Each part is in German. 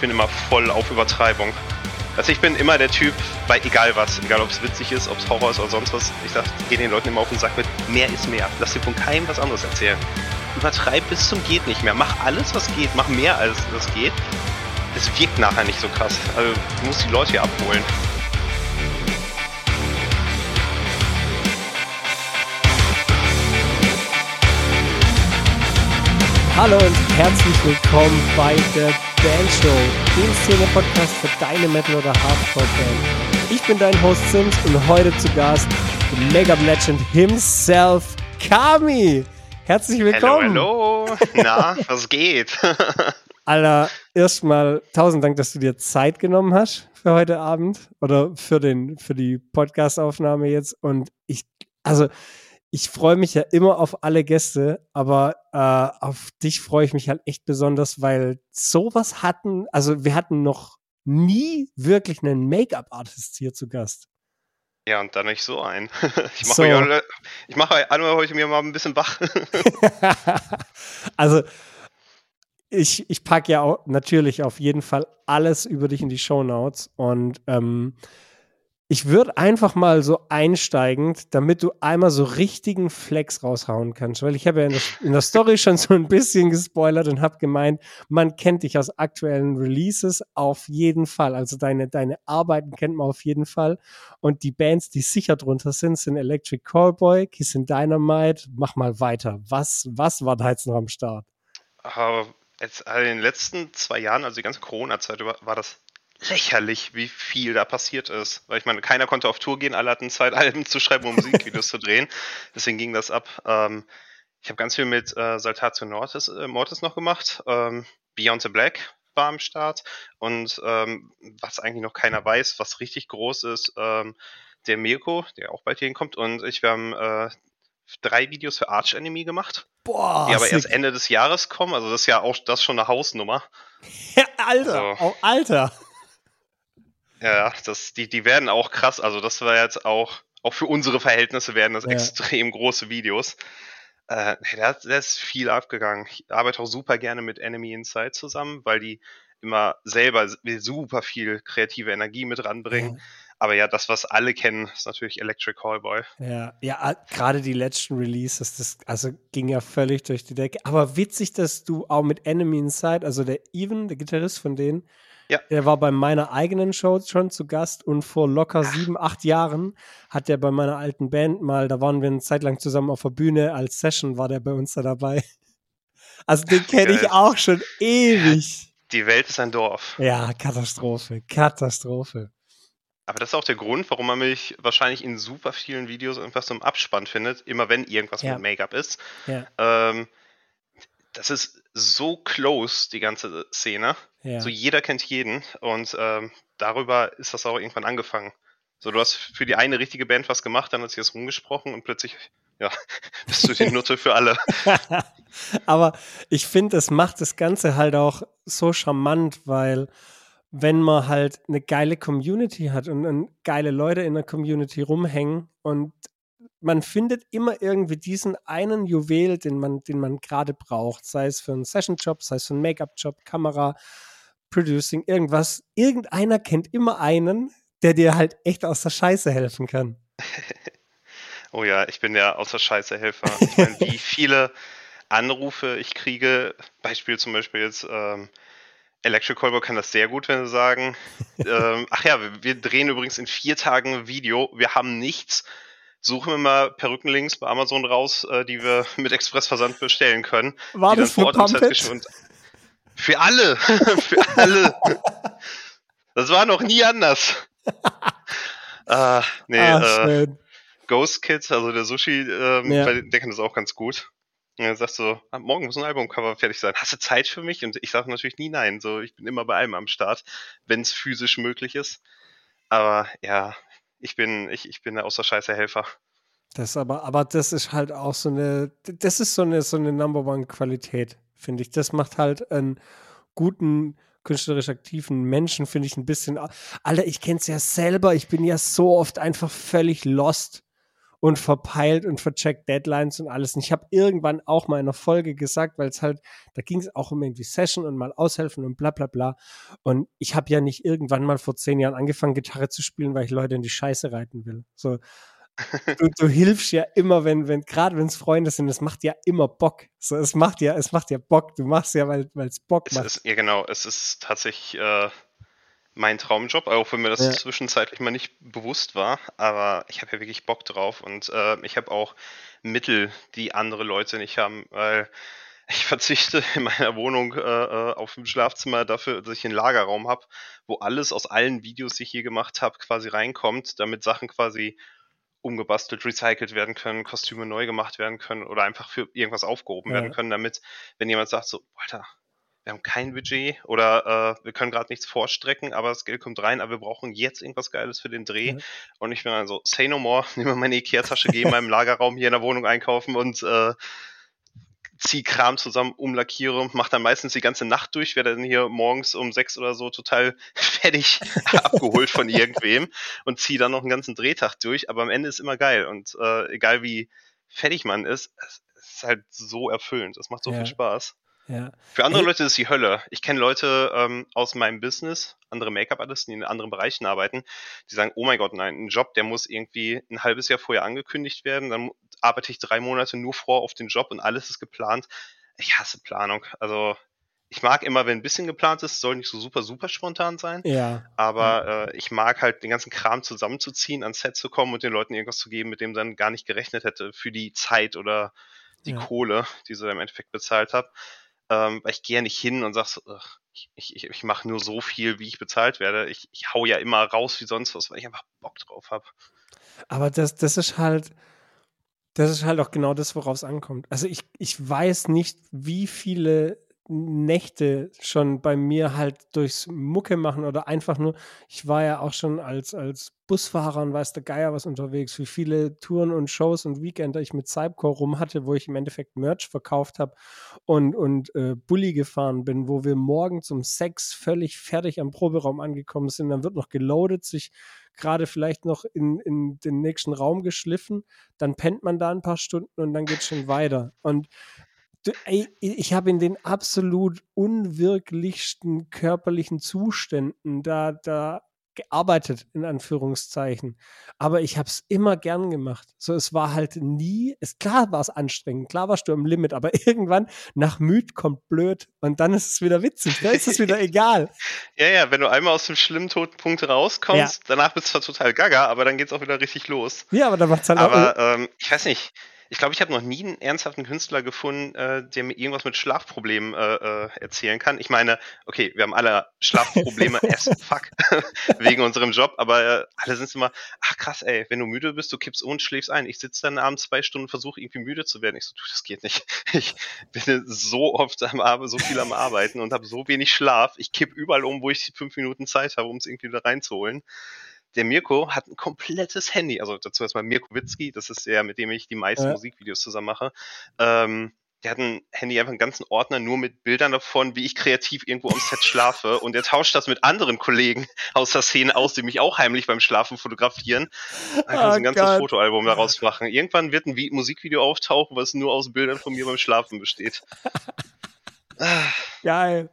Ich bin immer voll auf Übertreibung. Also ich bin immer der Typ, bei egal was, egal ob es witzig ist, ob es Horror ist oder sonst was, ich sag, gehe den Leuten immer auf den Sack mit, mehr ist mehr. Lass dir von keinem was anderes erzählen. Übertreib bis zum geht nicht mehr. Mach alles, was geht, mach mehr als das geht. Es wirkt nachher nicht so krass. Also du musst die Leute hier abholen. Hallo und herzlich willkommen bei der Band Show, dem Szene-Podcast für deine Metal- oder Hardcore-Band. Ich bin dein Host Sims und heute zu Gast Mega Legend himself, Kami. Herzlich willkommen. Hallo, hallo. Na, was geht? Alter, erstmal tausend Dank, dass du dir Zeit genommen hast für heute Abend oder für, den, für die Podcast-Aufnahme jetzt. Und ich, also, ich freue mich ja immer auf alle Gäste, aber äh, auf dich freue ich mich halt echt besonders, weil sowas hatten, also wir hatten noch nie wirklich einen Make-up-Artist hier zu Gast. Ja, und dann nicht so ein. Ich mache So. so. ich mache alle heute mir mal ein bisschen wach. also ich, ich packe ja auch natürlich auf jeden Fall alles über dich in die Shownotes und ähm, ich würde einfach mal so einsteigend, damit du einmal so richtigen Flex raushauen kannst, weil ich habe ja in der, in der Story schon so ein bisschen gespoilert und habe gemeint, man kennt dich aus aktuellen Releases auf jeden Fall. Also deine, deine Arbeiten kennt man auf jeden Fall. Und die Bands, die sicher drunter sind, sind Electric Callboy, Kiss and Dynamite. Mach mal weiter. Was, was war da jetzt noch am Start? Aber jetzt in den letzten zwei Jahren, also die ganze Corona-Zeit war das lächerlich, wie viel da passiert ist. Weil ich meine, keiner konnte auf Tour gehen, alle hatten Zeit, Alben zu schreiben, um Musikvideos zu drehen. Deswegen ging das ab. Ähm, ich habe ganz viel mit äh, Saltatio Mortis, äh, Mortis noch gemaut. Ähm, Beyond the Black war am Start. Und ähm, was eigentlich noch keiner weiß, was richtig groß ist, ähm, der Mirko, der auch bald hier hinkommt. Und ich, wir haben äh, drei Videos für Arch Enemy gemacht, Boah, die aber sick. erst Ende des Jahres kommen. Also das ist ja auch das schon eine Hausnummer. Ja, Alter, So. oh, Alter. Ja, das, die, die werden auch krass. Also das war jetzt auch, auch für unsere Verhältnisse werden das Ja. extrem große Videos. Äh, da, da ist viel abgegangen. Ich arbeite auch super gerne mit Enemy Inside zusammen, weil die immer selber super viel kreative Energie mit ranbringen. Aber ja, das, was alle kennen, ist natürlich Electric Callboy. Ja, ja, gerade die letzten Releases, das also ging ja völlig durch die Decke. Aber witzig, dass du auch mit Enemy Inside, also der Even, der Gitarrist von denen, Ja. der war bei meiner eigenen Show schon zu Gast und vor locker sieben, acht Jahren hat der bei meiner alten Band mal, da waren wir eine Zeit lang zusammen auf der Bühne, als Session war der bei uns da dabei. Also den kenne ich auch schon ewig. Die Welt ist ein Dorf. Ja, Katastrophe, Katastrophe. Aber das ist auch der Grund, warum man mich wahrscheinlich in super vielen Videos irgendwas so im Abspann findet, immer wenn irgendwas Ja. mit Make-up ist. Ja, Ähm, das ist so close, die ganze Szene. Ja. So jeder kennt jeden und ähm, darüber ist das auch irgendwann angefangen. So, du hast für die eine richtige Band was gemacht, dann hat sich das rumgesprochen und plötzlich, ja, bist du die Nutte für alle. Aber ich finde, es macht das Ganze halt auch so charmant, weil wenn man halt eine geile Community hat und, und geile Leute in der Community rumhängen und man findet immer irgendwie diesen einen Juwel, den man, den man gerade braucht, sei es für einen Session-Job, sei es für einen Make-up-Job, Kamera, Producing, irgendwas. Irgendeiner kennt immer einen, der dir halt echt aus der Scheiße helfen kann. Oh ja, ich bin der außer Scheiße Helfer. Ich meine, wie viele Anrufe ich kriege, Beispiel zum Beispiel jetzt, ähm, Electric Callboy kann das sehr gut, wenn sie sagen, ähm, ach ja, wir, wir drehen übrigens in vier Tagen ein Video, wir haben nichts, suchen wir mal Perückenlinks bei Amazon raus, äh, die wir mit Expressversand bestellen können. War das dann für Für alle, für alle. Das war noch nie anders. äh, nee, ah, äh. Ghost Kid, also der Sushi, ähm, Ja. der kann das auch ganz gut. Und er sagt so, ah, morgen muss ein Albumcover fertig sein. Hast du Zeit für mich? Und ich sage natürlich nie nein. So, ich bin immer bei allem am Start, wenn es physisch möglich ist. Aber ja, ich bin, ich, ich bin der außer Scheiße Helfer. Das aber, aber das ist halt auch so eine, das ist so eine, so eine Number One Qualität, finde ich. Das macht halt einen guten, künstlerisch aktiven Menschen, finde ich ein bisschen. Alter, ich kenne es ja selber, ich bin ja so oft einfach völlig lost und verpeilt und vercheckt Deadlines und alles. Und ich habe irgendwann auch mal in einer Folge gesagt, weil es halt, da ging es auch um irgendwie Session und mal aushelfen und bla bla bla. Und ich habe ja nicht irgendwann mal vor zehn Jahren angefangen, Gitarre zu spielen, weil ich Leute in die Scheiße reiten will. So, du, du hilfst ja immer, wenn, wenn, gerade wenn es Freunde sind, es macht ja immer Bock. So, es macht ja, es macht ja Bock. Du machst ja, weil es Bock es macht. Ist, ja, genau. Es ist tatsächlich äh, mein Traumjob, auch wenn mir das ja. zwischenzeitlich mal nicht bewusst war. Aber ich habe ja wirklich Bock drauf und äh, ich habe auch Mittel, die andere Leute nicht haben, weil ich verzichte in meiner Wohnung äh, äh auf dem Schlafzimmer dafür, dass ich einen Lagerraum habe, wo alles aus allen Videos, die ich je gemacht habe, quasi reinkommt, damit Sachen quasi umgebastelt, recycelt werden können, Kostüme neu gemacht werden können oder einfach für irgendwas aufgehoben ja. werden können, damit, wenn jemand sagt so, Alter, wir haben kein Budget oder äh, wir können gerade nichts vorstrecken, aber das Geld kommt rein, aber wir brauchen jetzt irgendwas Geiles für den Dreh. Ja. Und ich bin dann so, say no more, nehme meine Ikea-Tasche, gehe in meinem Lagerraum hier in der Wohnung einkaufen und äh, zieh Kram zusammen, umlackiere, mach dann meistens die ganze Nacht durch, werde dann hier morgens um sechs oder so total fertig abgeholt von irgendwem und zieh dann noch einen ganzen Drehtag durch, aber am Ende ist immer geil und äh, egal wie fertig man ist, es ist halt so erfüllend, es macht so ja. viel Spaß. Ja. Für andere Leute ist es die Hölle. Ich kenne Leute ähm, aus meinem Business, andere Make-up-Artisten, die in anderen Bereichen arbeiten, die sagen, oh mein Gott, nein, ein Job, der muss irgendwie ein halbes Jahr vorher angekündigt werden, dann arbeite ich drei Monate nur vor auf den Job und alles ist geplant. Ich hasse Planung. Also ich mag immer, wenn ein bisschen geplant ist, soll nicht so super, super spontan sein. Ja. Aber ja. Äh, ich mag halt den ganzen Kram zusammenzuziehen, ans Set zu kommen und den Leuten irgendwas zu geben, mit dem dann gar nicht gerechnet hätte für die Zeit oder die ja. Kohle, die sie im Endeffekt bezahlt habe ähm, weil ich gehe ja nicht hin und sag so, ich, ich, ich mache nur so viel, wie ich bezahlt werde. Ich, ich hau ja immer raus wie sonst was, weil ich einfach Bock drauf habe. Aber das, das ist halt, das ist halt auch genau das, worauf es ankommt. Also ich, ich weiß nicht, wie viele Nächte schon bei mir halt durchs Mucke machen oder einfach nur, ich war ja auch schon als, als Busfahrer und weiß der Geier was unterwegs, wie viele Touren und Shows und Weekender ich mit Cypcore rum hatte, wo ich im Endeffekt Merch verkauft habe und, und äh, Bulli gefahren bin, wo wir morgens um sechs völlig fertig am Proberaum angekommen sind. Dann wird noch geloadet, sich gerade vielleicht noch in, in den nächsten Raum geschliffen, dann pennt man da ein paar Stunden und dann geht schon weiter. Und ey, ich habe in den absolut unwirklichsten körperlichen Zuständen da, da gearbeitet, in Anführungszeichen. Aber ich habe es immer gern gemacht. So, es war halt nie, es, klar war es anstrengend, klar warst du am Limit, aber irgendwann nach müd kommt blöd und dann ist es wieder witzig, dann ist es wieder egal. Ja, ja, wenn du einmal aus dem schlimmen Todpunkt rauskommst, ja. danach bist du zwar total gaga, aber dann geht es auch wieder richtig los. Ja, aber dann macht's halt aber, auch. Aber ähm, ich weiß nicht, ich glaube, ich habe noch nie einen ernsthaften Künstler gefunden, äh, der mir irgendwas mit Schlafproblemen äh, äh, erzählen kann. Ich meine, okay, wir haben alle Schlafprobleme as fuck wegen unserem Job, aber äh, alle sind immer, ach krass, ey, wenn du müde bist, du kippst und schläfst ein. Ich sitze dann abends zwei Stunden, versuche irgendwie müde zu werden. Ich so, du, das geht nicht. Ich bin so oft am Arbeiten, so viel am Arbeiten und habe so wenig Schlaf. Ich kipp überall um, wo ich fünf Minuten Zeit habe, um es irgendwie wieder reinzuholen der Mirko hat ein komplettes Handy, also dazu erstmal Mirko Witzki, das ist der, mit dem ich die meisten ja. Musikvideos zusammen mache. Ähm, der hat ein Handy einfach einen ganzen Ordner nur mit Bildern davon, wie ich kreativ irgendwo am Set schlafe. Und er tauscht das mit anderen Kollegen aus der Szene aus, die mich auch heimlich beim Schlafen fotografieren. Dann kann oh, ein ganzes Gott. Fotoalbum daraus machen. Irgendwann wird ein Musikvideo auftauchen, was nur aus Bildern von mir beim Schlafen besteht. Geil.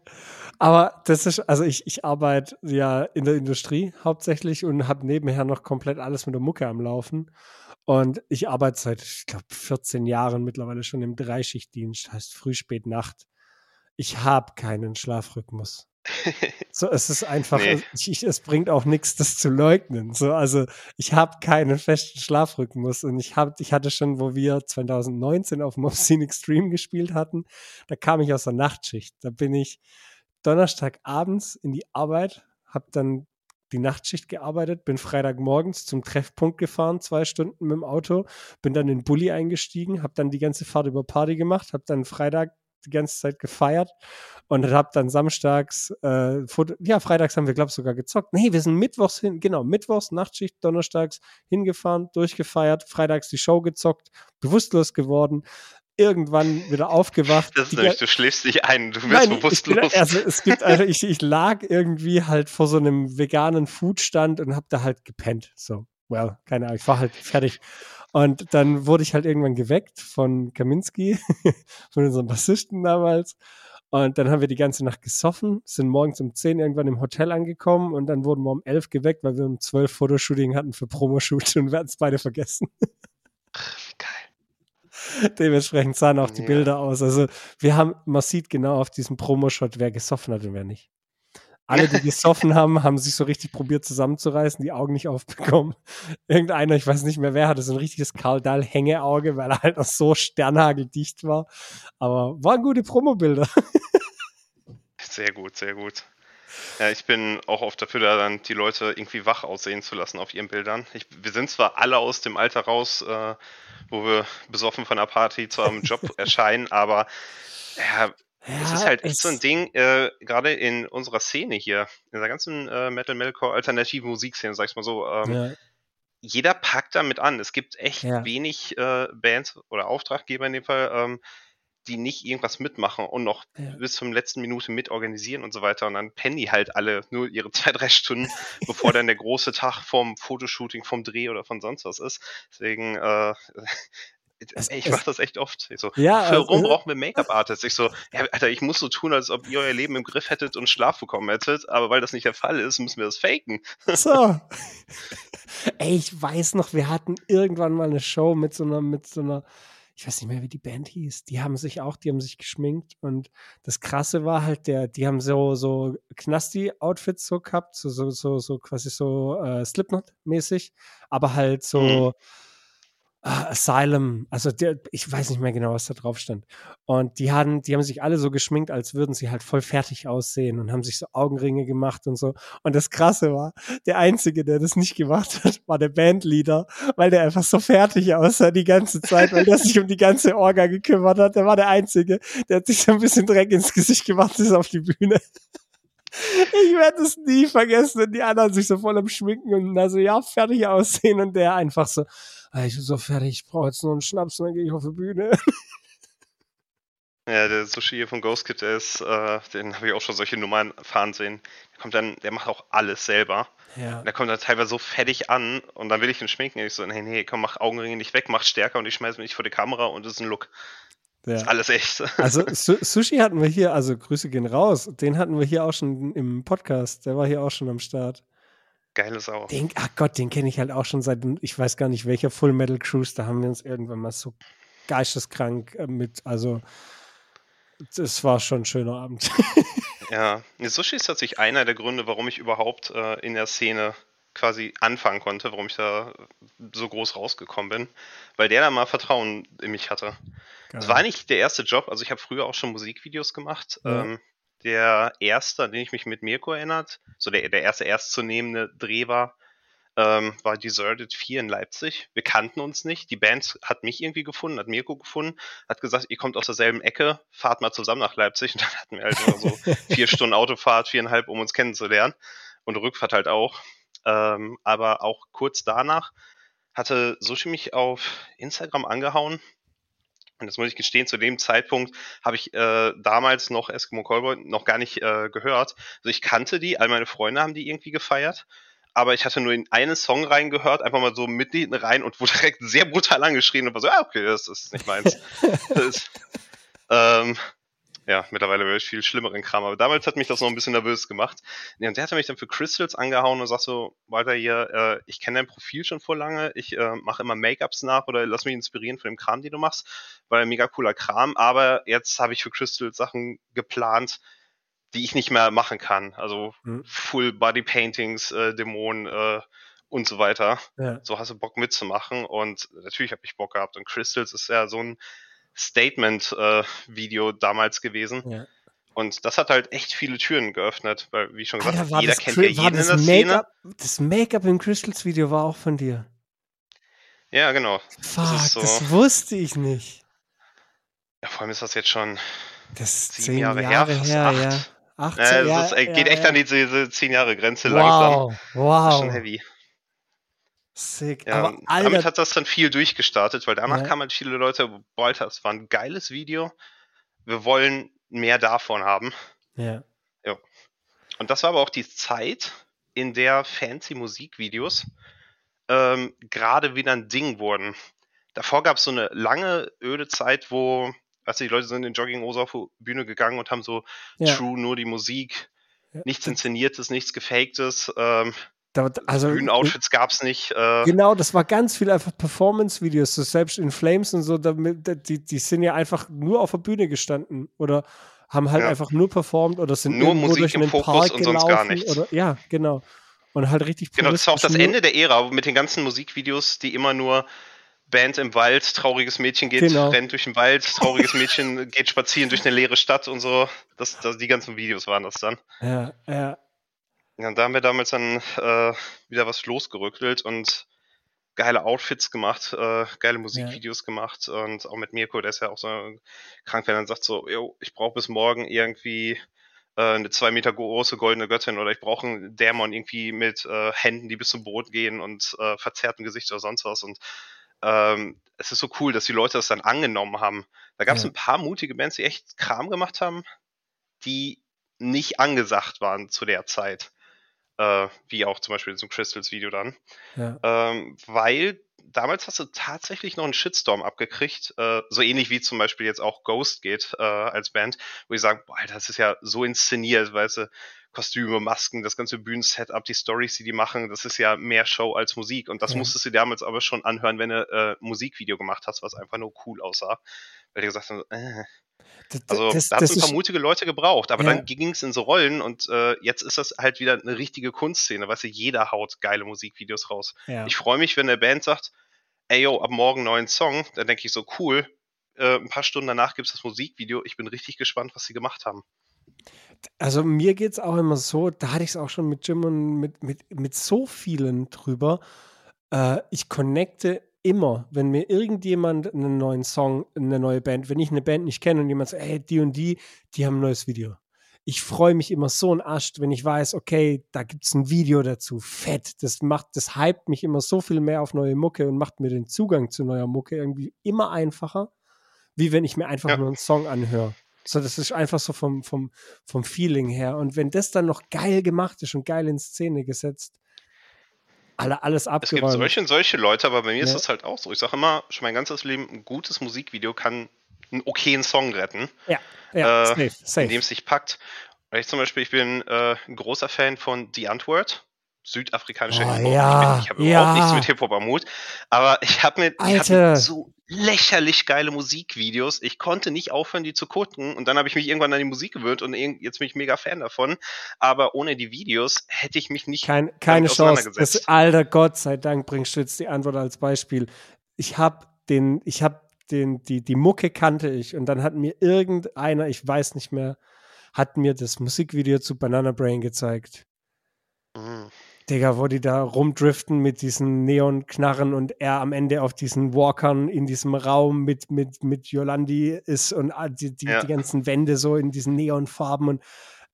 Aber das ist, also ich, ich arbeite ja in der Industrie hauptsächlich und habe nebenher noch komplett alles mit der Mucke am Laufen. Und ich arbeite seit, ich glaube, 14 Jahren mittlerweile schon im Dreischichtdienst, heißt Früh, Spät, Nacht. Ich habe keinen Schlafrhythmus. So, es ist einfach, nee. ich, es bringt auch nichts, das zu leugnen. So, also ich habe keinen festen Schlafrhythmus und ich habe, ich hatte schon, wo wir 2019 auf Mobscene Extreme gespielt hatten, da kam ich aus der Nachtschicht. Da bin ich Donnerstagabends in die Arbeit, habe dann die Nachtschicht gearbeitet, bin Freitagmorgens zum Treffpunkt gefahren, zwei Stunden mit dem Auto, bin dann in den Bulli eingestiegen, habe dann die ganze Fahrt über Party gemacht, habe dann Freitag die ganze Zeit gefeiert und habe dann samstags, äh, ja, freitags haben wir, glaube ich, sogar gezockt. Nee, wir sind mittwochs hin, genau, mittwochs, Nachtschicht, donnerstags hingefahren, durchgefeiert, freitags die Show gezockt, bewusstlos geworden, irgendwann wieder aufgewacht. Das ist nämlich, du schläfst dich ein, du wirst Nein, bewusstlos. Bin, also es gibt also ich, ich lag irgendwie halt vor so einem veganen Foodstand und hab da halt gepennt. So, well, keine Ahnung, ich war halt fertig. Und dann wurde ich halt irgendwann geweckt von Kaminski, von unserem Bassisten damals. Und dann haben wir die ganze Nacht gesoffen, sind morgens um 10 irgendwann im Hotel angekommen und dann wurden wir um 11 geweckt, weil wir um 12 Fotoshooting hatten für Promoshoot und wir hatten es beide vergessen. Geil. Dementsprechend sahen auch die ja. Bilder aus. Also wir haben, man sieht genau auf diesem Promoshot, wer gesoffen hat und wer nicht. Alle, die gesoffen haben, haben sich so richtig probiert zusammenzureißen, die Augen nicht aufbekommen. Irgendeiner, ich weiß nicht mehr wer, hatte so ein richtiges Karl Dahl Hängeauge, weil er halt noch so sternhageldicht war. Aber waren gute Promobilder. Sehr gut, sehr gut. Ja, ich bin auch oft dafür, da dann die Leute irgendwie wach aussehen zu lassen auf ihren Bildern. Ich, wir sind zwar alle aus dem Alter raus, äh, wo wir besoffen von der Party zu einem Job erscheinen, aber ja, ja, es ist halt echt so ein Ding, äh, gerade in unserer Szene hier, in der ganzen äh, Metal, Metalcore, alternativen Musikszene, sag ich mal so, ähm, ja. jeder packt damit an. Es gibt echt ja. wenig äh, Bands oder Auftraggeber in dem Fall, ähm, die nicht irgendwas mitmachen und noch bis zum letzten Minute mitorganisieren und so weiter. Und dann pennen die halt alle nur ihre zwei, drei Stunden, bevor dann der große Tag vom Fotoshooting, vom Dreh oder von sonst was ist. Deswegen äh, es, ich mache das echt oft. Ich so, ja, warum also, brauchen wir Make-up-Artists? Ich so, ja, Alter, ich muss so tun, als ob ihr euer Leben im Griff hättet und Schlaf bekommen hättet, aber weil das nicht der Fall ist, müssen wir das faken. So. Ey, ich weiß noch, wir hatten irgendwann mal eine Show mit so einer, mit so einer, ich weiß nicht mehr, wie die Band hieß. Die haben sich auch, die haben sich geschminkt und das Krasse war halt, der, die haben so, so Knasti-Outfits so gehabt, so, so, so, so quasi so äh, Slipknot-mäßig, aber halt so, mhm Ah, Asylum, also der, ich weiß nicht mehr genau, was da drauf stand. Und die haben, die haben sich alle so geschminkt, als würden sie halt voll fertig aussehen und haben sich so Augenringe gemacht und so. Und das Krasse war, der Einzige, der das nicht gemacht hat, war der Bandleader, weil der einfach so fertig aussah die ganze Zeit, weil der sich um die ganze Orga gekümmert hat. Der war der Einzige, der hat sich so ein bisschen Dreck ins Gesicht gemacht, ist auf die Bühne. Ich werde es nie vergessen, wenn die anderen sich so voll am Schminken und also ja, fertig aussehen und der einfach so, ah, ich bin so fertig, ich brauche jetzt nur einen Schnaps und dann gehe ich auf die Bühne. Ja, der Sushi hier von Ghost Kid, ist, äh, den habe ich auch schon solche Nummern fahren sehen. Der kommt dann, der macht auch alles selber. Ja. Der kommt dann teilweise so fertig an und dann will ich ihn schminken. Und ich so, nee, nee, komm, mach Augenringe nicht weg, mach stärker und ich schmeiße mich vor die Kamera und das ist ein Look. Ja. Ist alles echt. Also Su Sushi hatten wir hier, also Grüße gehen raus. Den hatten wir hier auch schon im Podcast. Der war hier auch schon am Start. Geile Sau. Den, ach Gott, den kenne ich halt auch schon seit, ich weiß gar nicht welcher Full Metal Cruise, da haben wir uns irgendwann mal so geisteskrank äh, mit, also das war schon ein schöner Abend. ja, Sushi ist tatsächlich einer der Gründe, warum ich überhaupt äh, in der Szene quasi anfangen konnte, warum ich da so groß rausgekommen bin, weil der da mal Vertrauen in mich hatte. Das war nicht der erste Job, also ich habe früher auch schon Musikvideos gemacht. Ja. Ähm, der erste, an den ich mich mit Mirko erinnert, so der, der erste ernstzunehmende Dreh war, ähm, war Deserted 4 in Leipzig. Wir kannten uns nicht. Die Band hat mich irgendwie gefunden, hat Mirko gefunden, hat gesagt, ihr kommt aus derselben Ecke, fahrt mal zusammen nach Leipzig. Und dann hatten wir halt immer so vier Stunden Autofahrt, viereinhalb, um uns kennenzulernen. Und Rückfahrt halt auch. Ähm, aber auch kurz danach hatte Sushi mich auf Instagram angehauen und das muss ich gestehen, zu dem Zeitpunkt habe ich äh, damals noch Eskimo Callboy noch gar nicht äh, gehört. Also ich kannte die, all meine Freunde haben die irgendwie gefeiert, aber ich hatte nur in einen Song reingehört, einfach mal so mitten rein und wurde direkt sehr brutal angeschrien und war so, ah, okay, das, ist nicht meins. das, ähm, ja, mittlerweile höre ich viel schlimmeren Kram, aber damals hat mich das noch ein bisschen nervös gemacht. Ja, und der hatte mich dann für Crystals angehauen und sagt so, Walter hier, äh, ich kenne dein Profil schon vor lange, ich äh, mache immer Make-ups nach oder lass mich inspirieren von dem Kram, den du machst, weil mega cooler Kram, aber jetzt habe ich für Crystals Sachen geplant, die ich nicht mehr machen kann. Also mhm. Full Body Paintings, äh, Dämonen, äh, und so weiter. Ja. So hast du Bock mitzumachen und natürlich habe ich Bock gehabt und Crystals ist ja so ein Statement-Video damals gewesen. Ja. Und das hat halt echt viele Türen geöffnet, weil, wie schon gesagt, Alter, jeder kennt ja jeden in der Szene. Das Make-up im Crystals-Video war auch von dir. Ja, genau. Fuck, das, so, das, wusste ich nicht. Ja, vor allem ist das jetzt schon das sieben Jahre, Jahre her, her acht. ja. 18, ja, das ist, geht echt an diese, diese 10 Jahre Grenze wow, langsam. Wow. Das ist schon heavy. Sick. Ja, aber Alter, damit hat das dann viel durchgestartet, weil danach ja. kamen halt viele Leute, boah, Alter, das war ein geiles Video. Wir wollen mehr davon haben. Ja. ja. Und das war aber auch die Zeit, in der fancy Musikvideos ähm, gerade wieder ein Ding wurden. davor gab es so eine lange, öde Zeit, wo, weißt du, die Leute sind in Jogginghose auf die Bühne gegangen und haben so Ja. true nur die Musik, nichts Inszeniertes, nichts Gefaktes, ähm, Da, also, Bühnenoutfits gab es nicht. Äh, Genau, das war ganz viel einfach Performance-Videos, so selbst in Flames und so, damit, die, die sind ja einfach nur auf der Bühne gestanden oder haben halt Ja. einfach nur performt oder sind Nur Musik durch im einen Fokus Park und sonst gar nichts. Oder, ja, genau. Und halt richtig Genau, das war auch das Ende der Ära mit den ganzen Musikvideos, die immer nur Band im Wald, trauriges Mädchen geht, Genau. rennt durch den Wald, trauriges Mädchen geht spazieren durch eine leere Stadt und so. Das, das, die ganzen Videos waren das dann. Ja, ja, Ja, da haben wir damals dann äh, wieder was losgerückelt und geile Outfits gemacht, äh, geile Musikvideos gemacht und auch mit Mirko, der ist ja auch so krank, wenn er dann sagt so, yo, ich brauche bis morgen irgendwie äh, eine zwei Meter große goldene Göttin oder ich brauche einen Dämon irgendwie mit äh, Händen, die bis zum Boden gehen und äh, verzerrtem Gesicht oder sonst was und ähm, es ist so cool, dass die Leute das dann angenommen haben. Da gab es Ja. ein paar mutige Bands, die echt Kram gemacht haben, die nicht angesagt waren zu der Zeit. Äh, wie auch zum Beispiel zum Crystals-Video dann. ja. Ähm, weil damals hast du tatsächlich noch einen Shitstorm abgekriegt, äh, so ähnlich wie zum Beispiel jetzt auch Ghost geht äh, als Band, wo ich sage, boah, das ist ja so inszeniert, weißt du, Kostüme, Masken, das ganze Bühnensetup, die Stories, die die machen, das ist ja mehr Show als Musik. Und das Ja. musstest du damals aber schon anhören, wenn du äh, Musikvideo gemacht hast, was einfach nur cool aussah. Weil die gesagt haben, äh, Das, also das, da hat es ein paar ist, mutige Leute gebraucht, aber Ja. dann ging es in so Rollen und äh, jetzt ist das halt wieder eine richtige Kunstszene, weißt du, jeder haut geile Musikvideos raus. ja. Ich freue mich, wenn eine Band sagt, ey yo, ab morgen neuen Song, dann denke ich so, cool, äh, ein paar Stunden danach gibt es das Musikvideo, ich bin richtig gespannt, was sie gemacht haben. Also mir geht es auch immer so, da hatte ich es auch schon mit Jim und mit, mit, mit so vielen drüber. Äh, ich connecte immer, wenn mir irgendjemand einen neuen Song, eine neue Band, wenn ich eine Band nicht kenne und jemand sagt, hey, die und die, die haben ein neues Video. Ich freue mich immer so ein Ast, wenn ich weiß, okay, da gibt es ein Video dazu. Fett. Das macht, das hypt mich immer so viel mehr auf neue Mucke und macht mir den Zugang zu neuer Mucke irgendwie immer einfacher, wie wenn ich mir einfach Ja. nur einen Song anhöre. So, das ist einfach so vom, vom, vom Feeling her. Und wenn das dann noch geil gemacht ist und geil in Szene gesetzt, alle, alles Es gibt abgeräumt. solche und solche Leute, aber bei mir ist Ja. das halt auch so. Ich sage immer, schon mein ganzes Leben, ein gutes Musikvideo kann einen okayen Song retten, Ja, ja äh, safe, in safe. dem es sich packt. Weil ich zum Beispiel, ich bin äh, ein großer Fan von The Antwoord, südafrikanischer Oh, Hip-Hop. ja, ich ich habe ja. überhaupt nichts mit Hip-Hop am Hut, aber ich habe mir, Alter. hatten so lächerlich geile Musikvideos. Ich konnte nicht aufhören, die zu gucken und dann habe ich mich irgendwann an die Musik gewöhnt und jetzt bin ich mega Fan davon. Aber ohne die Videos hätte ich mich nicht Kein, keine Chance. Das, alter Gott sei Dank bringst du jetzt die Antwort als Beispiel. Ich habe den, ich habe den, die, die Mucke kannte ich und dann hat mir irgendeiner, ich weiß nicht mehr, hat mir das Musikvideo zu Banana Brain gezeigt. Mhm. Digga, wo die da rumdriften mit diesen Neonknarren und er am Ende auf diesen Walkern in diesem Raum mit, mit, mit Yolandi ist und ah, die, die, Ja. die ganzen Wände so in diesen Neonfarben und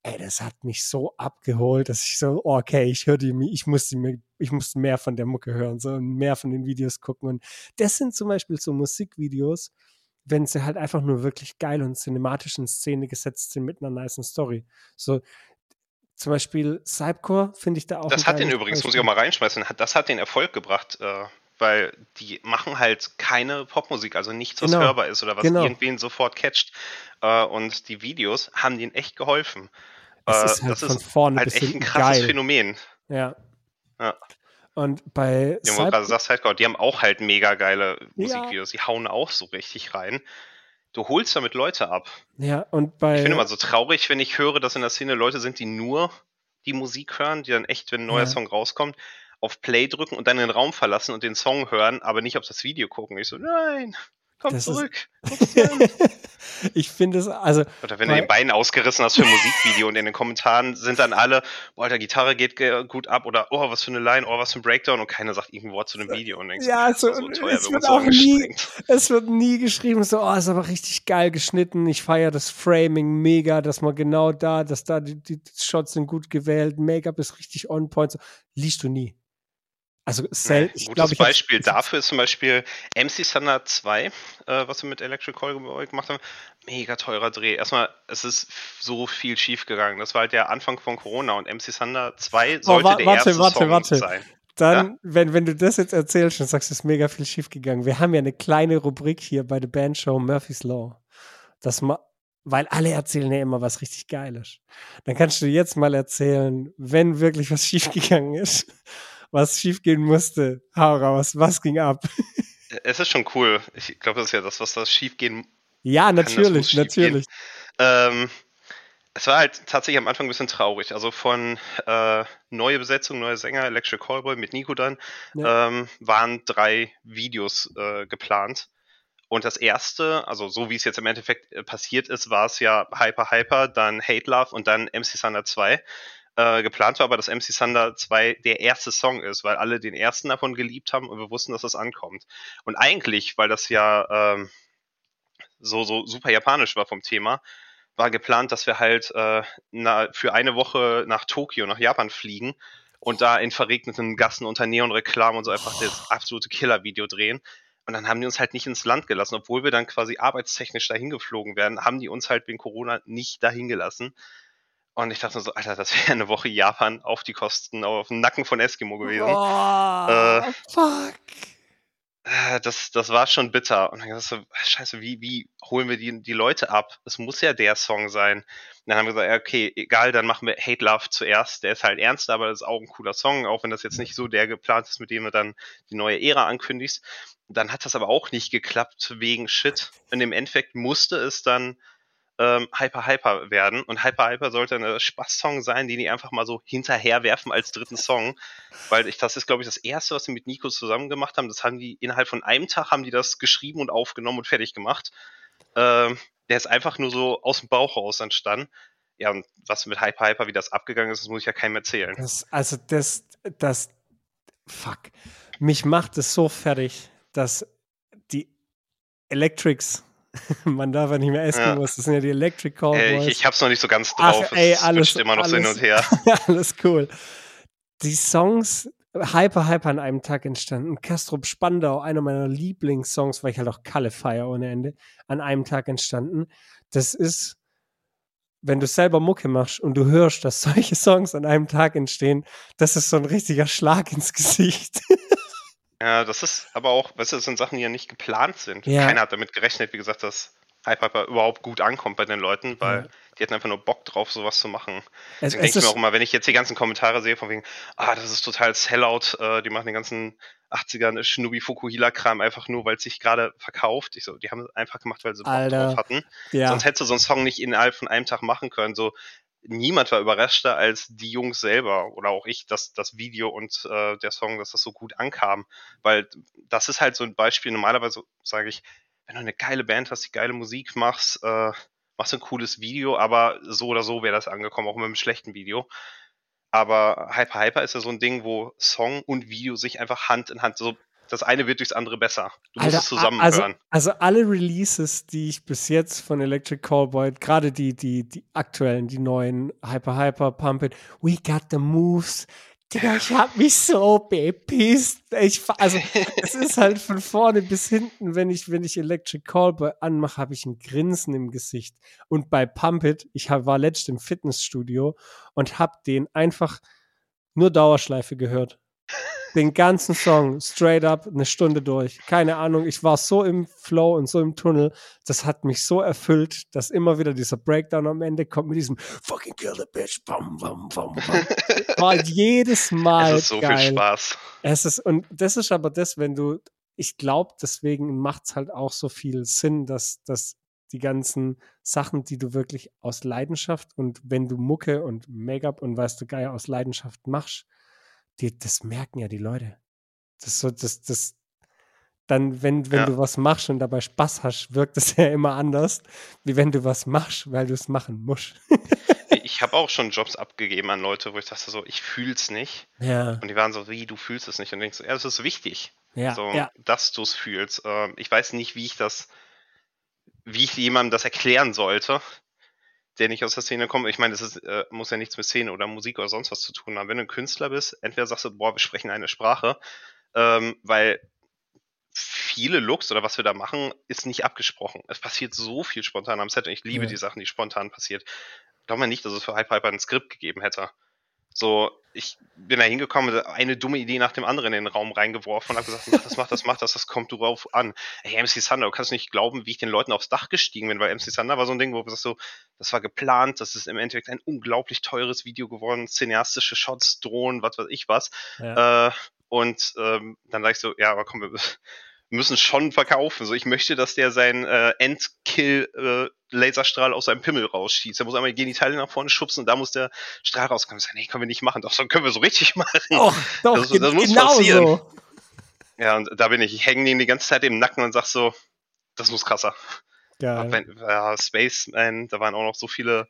ey, das hat mich so abgeholt, dass ich so, oh, okay, ich höre die, ich musste mir, ich musste mehr von der Mucke hören, so und mehr von den Videos gucken und das sind zum Beispiel so Musikvideos, wenn sie halt einfach nur wirklich geil und cinematisch in Szene gesetzt sind mit einer nicen Story. So, zum Beispiel Cypcore finde ich da auch. Das hat den übrigens, muss ich auch Beispiel. mal reinschmeißen, das hat den Erfolg gebracht, äh, weil die machen halt keine Popmusik, also nichts, was Genau, hörbar ist oder was genau. irgendwen sofort catcht. Äh, und die Videos haben denen echt geholfen. Es Äh, ist halt das von ist vorne halt echt ein krasses geil. Phänomen. Ja. Ja. Und bei Ja, du gerade sagst, Hardcore, die haben auch halt mega geile Ja. Musikvideos, die hauen auch so richtig rein. Du holst damit Leute ab. ja, und bei, Ich finde immer so traurig, wenn ich höre, dass in der Szene Leute sind, die nur die Musik hören, die dann echt, wenn ein neuer Ja. Song rauskommt, auf Play drücken und dann den Raum verlassen und den Song hören, aber nicht auf das Video gucken. Ich so, nein, komm Das zurück. ich finde es, also, Oder wenn du den Bein ausgerissen hast für ein Musikvideo und in den Kommentaren sind dann alle, boah, der Gitarre geht ge- gut ab oder oh, was für eine Line, oh, was für ein Breakdown und keiner sagt irgendein Wort zu dem Video und denkst, Ja, so- war so teuer, es wir wird so auch nie- es wird nie geschrieben, so, oh, ist aber richtig geil geschnitten. Ich feiere das Framing mega, dass man genau da, dass da die, die Shots sind gut gewählt, Make-up ist richtig on point. So, liest du nie. Also, Nee, selten. ein ich gutes ich hab's- Beispiel ich hab's- dafür ist zum Beispiel MC Thunder 2, äh, was wir mit Electric Call gemacht haben. Mega teurer Dreh. Erstmal, es ist so viel schief gegangen. Das war halt der Anfang von Corona und MC Thunder 2 sollte Oh, wa- der warte, erste warte, Song warte. sein. dann, Ja. wenn, wenn du das jetzt erzählst und sagst, es ist mega viel schiefgegangen. Wir haben ja eine kleine Rubrik hier bei der Bandshow Murphy's Law. Das ma weil alle erzählen ja immer was richtig Geiles. Dann kannst du jetzt mal erzählen, wenn wirklich was schiefgegangen ist, was schiefgehen musste. Hau raus, was ging ab? Es ist schon cool. Ich glaube, das ist ja das, was da schiefgehen Ja, natürlich, schiefgehen. natürlich. Ähm, es war halt tatsächlich am Anfang ein bisschen traurig. Also von äh, neue Besetzung, neue Sänger, Electric Callboy mit Nico dann, Ja. ähm, waren drei Videos äh, geplant. Und das erste, also so wie es jetzt im Endeffekt äh, passiert ist, war es ja Hyper Hyper, dann Hate Love und dann MC Thunder 2. Äh, geplant war aber, dass MC Thunder 2 der erste Song ist, weil alle den ersten davon geliebt haben und wir wussten, dass das ankommt. Und eigentlich, weil das ja ähm, so, so super japanisch war vom Thema, war geplant, dass wir halt äh, na, für eine Woche nach Tokio, nach Japan fliegen und da in verregneten Gassen unter Neonreklamen und so einfach das absolute Killer-Video drehen. Und dann haben die uns halt nicht ins Land gelassen, obwohl wir dann quasi arbeitstechnisch dahin geflogen werden, haben die uns halt wegen Corona nicht dahin gelassen. Und ich dachte so, Alter, das wäre eine Woche Japan auf die Kosten, auf dem Nacken von Eskimo gewesen. Oh, Äh, fuck. Äh, das, das war schon bitter. Und dann dachte ich so, scheiße, wie, wie holen wir die, die Leute ab? Es muss ja der Song sein. Und dann haben wir gesagt, ja, okay, egal, dann machen wir Hate Love zuerst. Der ist halt ernst, aber das ist auch ein cooler Song, auch wenn das jetzt nicht so der geplant ist, mit dem du dann die neue Ära ankündigst. Dann hat das aber auch nicht geklappt wegen Shit. Und im Endeffekt musste es dann ähm, Hyper Hyper werden. Und Hyper Hyper sollte ein Spaß-Song sein, den die einfach mal so hinterherwerfen als dritten Song. Weil ich, das ist, glaube ich, das erste, was sie mit Nico zusammen gemacht haben. Das haben die innerhalb von einem Tag haben die das geschrieben und aufgenommen und fertig gemacht. Ähm, der ist einfach nur so aus dem Bauch raus entstanden. Ja, und was mit Hyper Hyper, wie das abgegangen ist, das muss ich ja keinem erzählen. Das, also das, das, fuck. Mich macht es so fertig, dass die Electrics, man darf ja nicht mehr Eskimos, das sind ja die Electric Äh, Callboys. ich, ich hab's noch nicht so ganz Ach, drauf. ey, es alles- switcht immer noch so hin alles- und her. Alles cool. Die Songs, Hyper Hyper an einem Tag entstanden. Kastrop Spandau, einer meiner Lieblingssongs, weil ich halt auch Kalle feier ohne Ende, an einem Tag entstanden. Das ist, wenn du selber Mucke machst und du hörst, dass solche Songs an einem Tag entstehen, das ist so ein richtiger Schlag ins Gesicht. Ja, das ist aber auch, weißt du, das sind Sachen, die ja nicht geplant sind. Ja. Keiner hat damit gerechnet, wie gesagt, dass Hyper Hyper überhaupt gut ankommt bei den Leuten, weil Ja. die hatten einfach nur Bock drauf, sowas zu machen. Es, Deswegen es denke ich mir auch immer, wenn ich jetzt die ganzen Kommentare sehe, von wegen, ah, das ist total Sellout, äh, die machen den ganzen 80er Shinobi Fukuhila-Kram einfach nur, weil es sich gerade verkauft. Ich so, die haben es einfach gemacht, weil sie Bock Alter, drauf hatten. ja, Sonst hättest du so einen Song nicht innerhalb von einem Tag machen können. So, niemand war überraschter als die Jungs selber oder auch ich, dass das Video und äh, der Song, dass das so gut ankam. Weil das ist halt so ein Beispiel. Normalerweise sage ich, wenn du eine geile Band hast, die geile Musik machst, äh, machst ein cooles Video, aber so oder so wäre das angekommen, auch mit einem schlechten Video. Aber Hyper Hyper ist ja so ein Ding, wo Song und Video sich einfach Hand in Hand so. Das eine wird durchs andere besser. Du musst Alter, es zusammen also, also alle Releases, die ich bis jetzt von Electric Callboy, gerade die, die, die aktuellen, die neuen Hyper Hyper, Pump It, We Got the Moves, Digga, ich hab mich so bepisst. Ich, also, es ist halt von vorne bis hinten, wenn ich, wenn ich Electric Callboy anmache, habe ich ein Grinsen im Gesicht. Und bei Pump It, ich hab, war letzt im Fitnessstudio und hab den einfach nur Dauerschleife gehört. Den ganzen Song, straight up, eine Stunde durch. Keine Ahnung, ich war so im Flow und so im Tunnel. Das hat mich so erfüllt, dass immer wieder dieser Breakdown am Ende kommt mit diesem Fucking kill the bitch. Bam, bam, bam, bam. War jedes Mal Es ist so geil. viel Spaß. Es ist, und das ist aber das, wenn du, ich glaube, deswegen macht es halt auch so viel Sinn, dass, dass die ganzen Sachen, die du wirklich aus Leidenschaft und wenn du Mucke und Make-up und weißt du Geier aus Leidenschaft machst, die, das merken ja die Leute. Das so, das, das, dann, wenn, wenn Ja. du was machst und dabei Spaß hast, wirkt es ja immer anders, wie wenn du was machst, weil du es machen musst. Ich habe auch schon Jobs abgegeben an Leute, wo ich dachte so, ich fühl's nicht. Ja, Und die waren so, wie, du fühlst es nicht? Und denkst so, ja, das ist wichtig, ja, so, ja. dass du es fühlst. Ähm, ich weiß nicht, wie ich das, wie ich jemandem das erklären sollte, der nicht aus der Szene kommt. Ich meine, das ist, äh, muss ja nichts mit Szene oder Musik oder sonst was zu tun haben. Wenn du ein Künstler bist, entweder sagst du, boah, wir sprechen eine Sprache, ähm, weil viele Looks oder was wir da machen, ist nicht abgesprochen. Es passiert so viel spontan am Set und ich liebe Ja. die Sachen, die spontan passiert. Glaub mal nicht, dass es für Hype Hyper ein Skript gegeben hätte. So, ich bin da hingekommen, eine dumme Idee nach dem anderen in den Raum reingeworfen und habe gesagt, mach das, mach das, mach das, das kommt drauf an. Hey, MC Thunder, du kannst nicht glauben, wie ich den Leuten aufs Dach gestiegen bin, weil MC Thunder war so ein Ding, wo du sagst so, das war geplant, das ist im Endeffekt ein unglaublich teures Video geworden, cineastische Shots, Drohnen, was weiß ich was. Ja. Äh, und ähm, dann sag ich so, ja, aber komm, wir müssen schon verkaufen. So, ich möchte, dass der seinen äh, Endkill äh, Laserstrahl aus seinem Pimmel rausschießt. Er muss einmal die Genitalien nach vorne schubsen und da muss der Strahl rauskommen. Ich sage, nee, können wir nicht machen. Doch, so können wir so richtig machen. Doch, doch das, das muss genau passieren. So. Ja, und da bin ich. Ich hänge den die ganze Zeit im Nacken und sag so, das muss krasser. Geil. Wenn, ja, Spaceman, da waren auch noch so viele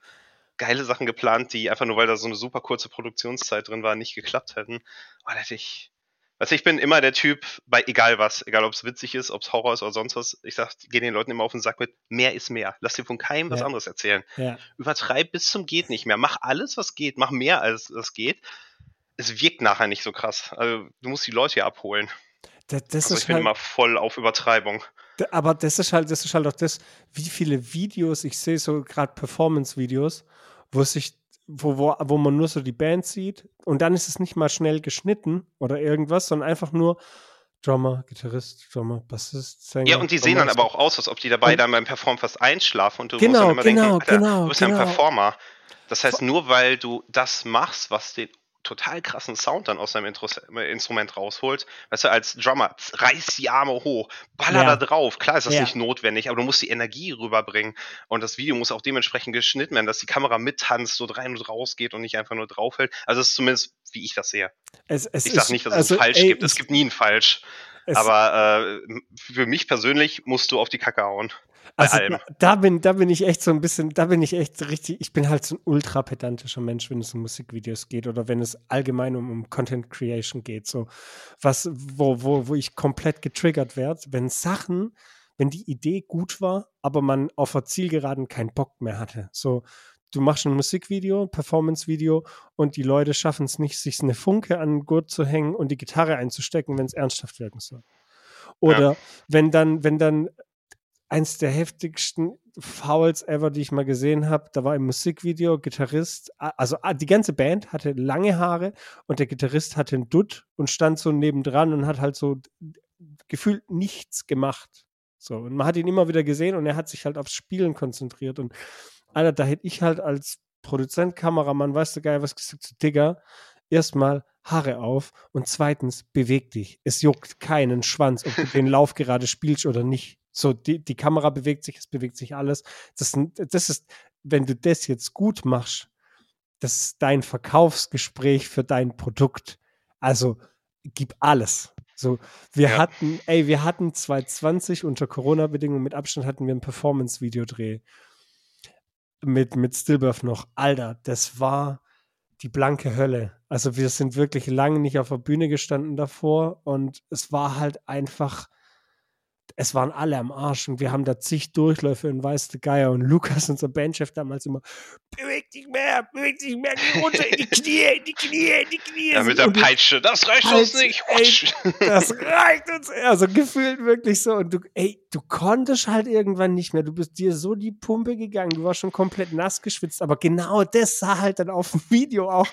geile Sachen geplant, die einfach nur, weil da so eine super kurze Produktionszeit drin war, nicht geklappt hätten. Oh, da hätte ich also ich bin immer der Typ, bei egal was, egal ob es witzig ist, ob es Horror ist oder sonst was, ich sag, gehe den Leuten immer auf den Sack mit, mehr ist mehr. Lass dir von keinem ja. was anderes erzählen. Ja. Übertreib bis zum geht nicht mehr. Mach alles, was geht, mach mehr als es geht. Es wirkt nachher nicht so krass. Also du musst die Leute hier abholen. Das, das also ich bin halt, immer voll auf Übertreibung. Aber das ist halt, das ist halt auch das, wie viele Videos, ich sehe so gerade Performance-Videos, wo sich wo, wo, wo man nur so die Band sieht und dann ist es nicht mal schnell geschnitten oder irgendwas, sondern einfach nur Drummer, Gitarrist, Drummer, Bassist, Sänger. Ja, und die sehen dann aber auch aus, als ob die dabei dann beim Performen fast einschlafen und du genau, musst dann immer genau, denken, genau, du bist genau. ja ein genau. Performer. Das heißt, nur weil du das machst, was den total krassen Sound dann aus seinem Instrument rausholt. Weißt du, als Drummer, reiß die Arme hoch, baller ja. da drauf. Klar ist das ja. nicht notwendig, aber du musst die Energie rüberbringen. Und das Video muss auch dementsprechend geschnitten werden, dass die Kamera mittanzt, so rein und raus geht und nicht einfach nur draufhält. Also das ist zumindest, wie ich das sehe. Es, es ich sage nicht, dass es also, falsch ey, gibt. Es gibt nie ein Falsch. aber äh, für mich persönlich musst du auf die Kacke hauen. Also da bin, da bin ich echt so ein bisschen, da bin ich echt richtig, ich bin halt so ein ultra pedantischer Mensch, wenn es um Musikvideos geht oder wenn es allgemein um, um Content Creation geht. So was, wo, wo, wo ich komplett getriggert werde, wenn Sachen, wenn die Idee gut war, aber man auf der Zielgeraden keinen Bock mehr hatte. So, du machst ein Musikvideo, Performance-Video und die Leute schaffen es nicht, sich eine Funke an den Gurt zu hängen und die Gitarre einzustecken, wenn es ernsthaft wirken soll. Oder ja. wenn dann, wenn dann eins der heftigsten Fouls ever, die ich mal gesehen habe. Da war im Musikvideo Gitarrist, also die ganze Band hatte lange Haare und der Gitarrist hatte einen Dutt und stand so nebendran und hat halt so gefühlt nichts gemacht. So, und man hat ihn immer wieder gesehen und er hat sich halt aufs Spielen konzentriert. Und Alter, da hätte ich halt als Produzent, Kameramann, weißt du geil, was gesagt, Digga, erstmal Haare auf und zweitens beweg dich. Es juckt keinen Schwanz, ob du den Lauf gerade spielst oder nicht. So, die, die Kamera bewegt sich, es bewegt sich alles. Das, das ist, wenn du das jetzt gut machst, das ist dein Verkaufsgespräch für dein Produkt. Also gib alles. So, wir ja. hatten, ey, wir hatten 2020 unter Corona-Bedingungen mit Abstand hatten wir einen Performance-Videodreh mit, mit Stillbirth noch. Alter, das war die blanke Hölle. Also wir sind wirklich lange nicht auf der Bühne gestanden davor und es war halt einfach es waren alle am Arsch und wir haben da zig Durchläufe in Weiße Geier und Lukas, unser Bandchef damals immer, beweg dich mehr, beweg dich mehr, geh runter in die Knie, in die Knie, in die Knie. Ja, mit der Peitsche, das reicht halt, uns nicht. Ey, das reicht uns, also gefühlt wirklich so. Und du, ey, du konntest halt irgendwann nicht mehr, du bist dir so die Pumpe gegangen, du warst schon komplett nass geschwitzt, aber genau das sah halt dann auf dem Video auch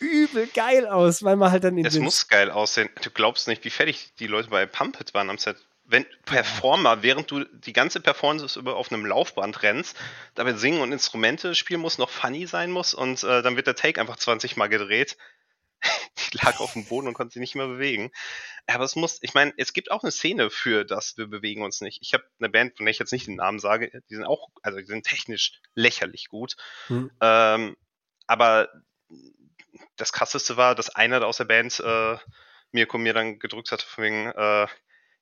übel geil aus, weil man halt dann in Es muss geil aussehen, du glaubst nicht, wie fertig die Leute bei Pumpet waren am Set wenn Performer, während du die ganze Performance über auf einem Laufband rennst, damit singen und Instrumente spielen musst, noch funny sein muss und äh, dann wird der Take einfach 20 Mal gedreht. die lag auf dem Boden und konnte sich nicht mehr bewegen. Aber es muss, ich meine, es gibt auch eine Szene für das, wir bewegen uns nicht. Ich habe eine Band, von der ich jetzt nicht den Namen sage, die sind auch, also die sind technisch lächerlich gut. Hm. Ähm, aber das krasseste war, dass einer aus der Band äh, Mirko mir dann gedrückt hat, von wegen, äh,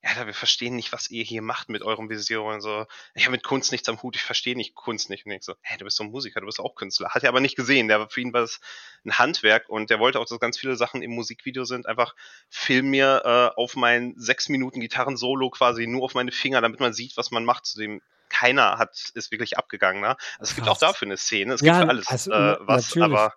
ja, wir verstehen nicht, was ihr hier macht mit eurem Vision und so. Ich habe mit Kunst nichts am Hut, ich verstehe nicht Kunst nicht. Und ich so, hä, du bist doch Musiker, du bist auch Künstler. Hat er aber nicht gesehen. Der, für ihn war das ein Handwerk und der wollte auch, dass ganz viele Sachen im Musikvideo sind. Einfach film mir äh, auf mein sechs Minuten Gitarren-Solo quasi nur auf meine Finger, damit man sieht, was man macht. Zu dem keiner hat ist wirklich abgegangen. Ne? Also es gibt auch dafür eine Szene, es ja, gibt für alles also, äh, was, natürlich. aber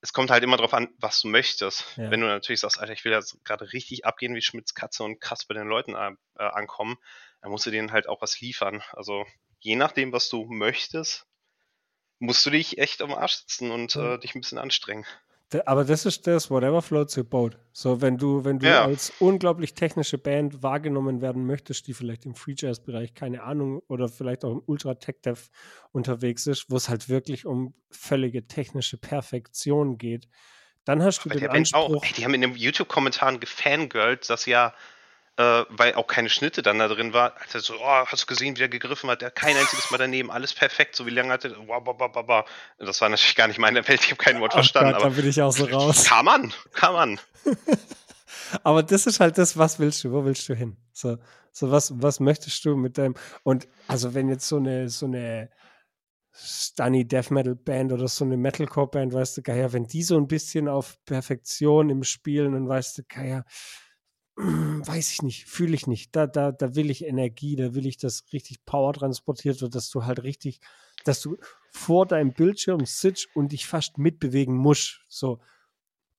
es kommt halt immer darauf an, was du möchtest. Ja. Wenn du natürlich sagst, Alter, ich will jetzt gerade richtig abgehen wie Schmitz Katze und krass bei den Leuten äh, ankommen, dann musst du denen halt auch was liefern. Also je nachdem, was du möchtest, musst du dich echt am Arsch sitzen und äh, dich ein bisschen anstrengen. Aber das ist das, whatever floats your boat. So, wenn du, wenn du ja. als unglaublich technische Band wahrgenommen werden möchtest, die vielleicht im Free Jazz Bereich, keine Ahnung, oder vielleicht auch im Ultra Tech Dev unterwegs ist, wo es halt wirklich um völlige technische Perfektion geht, dann hast du Aber den Anspruch. Auch, ey, die haben in den YouTube-Kommentaren gefangirlt, dass ja äh, weil auch keine Schnitte dann da drin war. Also so, oh, hast du gesehen, wie er gegriffen hat? Der kein einziges Mal daneben, alles perfekt, so wie lange hat er. Das war natürlich gar nicht meine Welt, ich habe kein Wort Ach verstanden. Gott, aber da bin ich auch so raus. Kann man, kann man. aber das ist halt das, was willst du, wo willst du hin? So, so was, was möchtest du mit deinem. Und also, wenn jetzt so eine, so eine Stunny Death Metal Band oder so eine Metalcore Band, weißt du, Geier, wenn die so ein bisschen auf Perfektion im Spielen und weißt du, Geier, weiß ich nicht, fühle ich nicht. Da, da, da will ich Energie, da will ich, dass richtig Power transportiert wird, dass du halt richtig, dass du vor deinem Bildschirm sitzt und dich fast mitbewegen musst. So.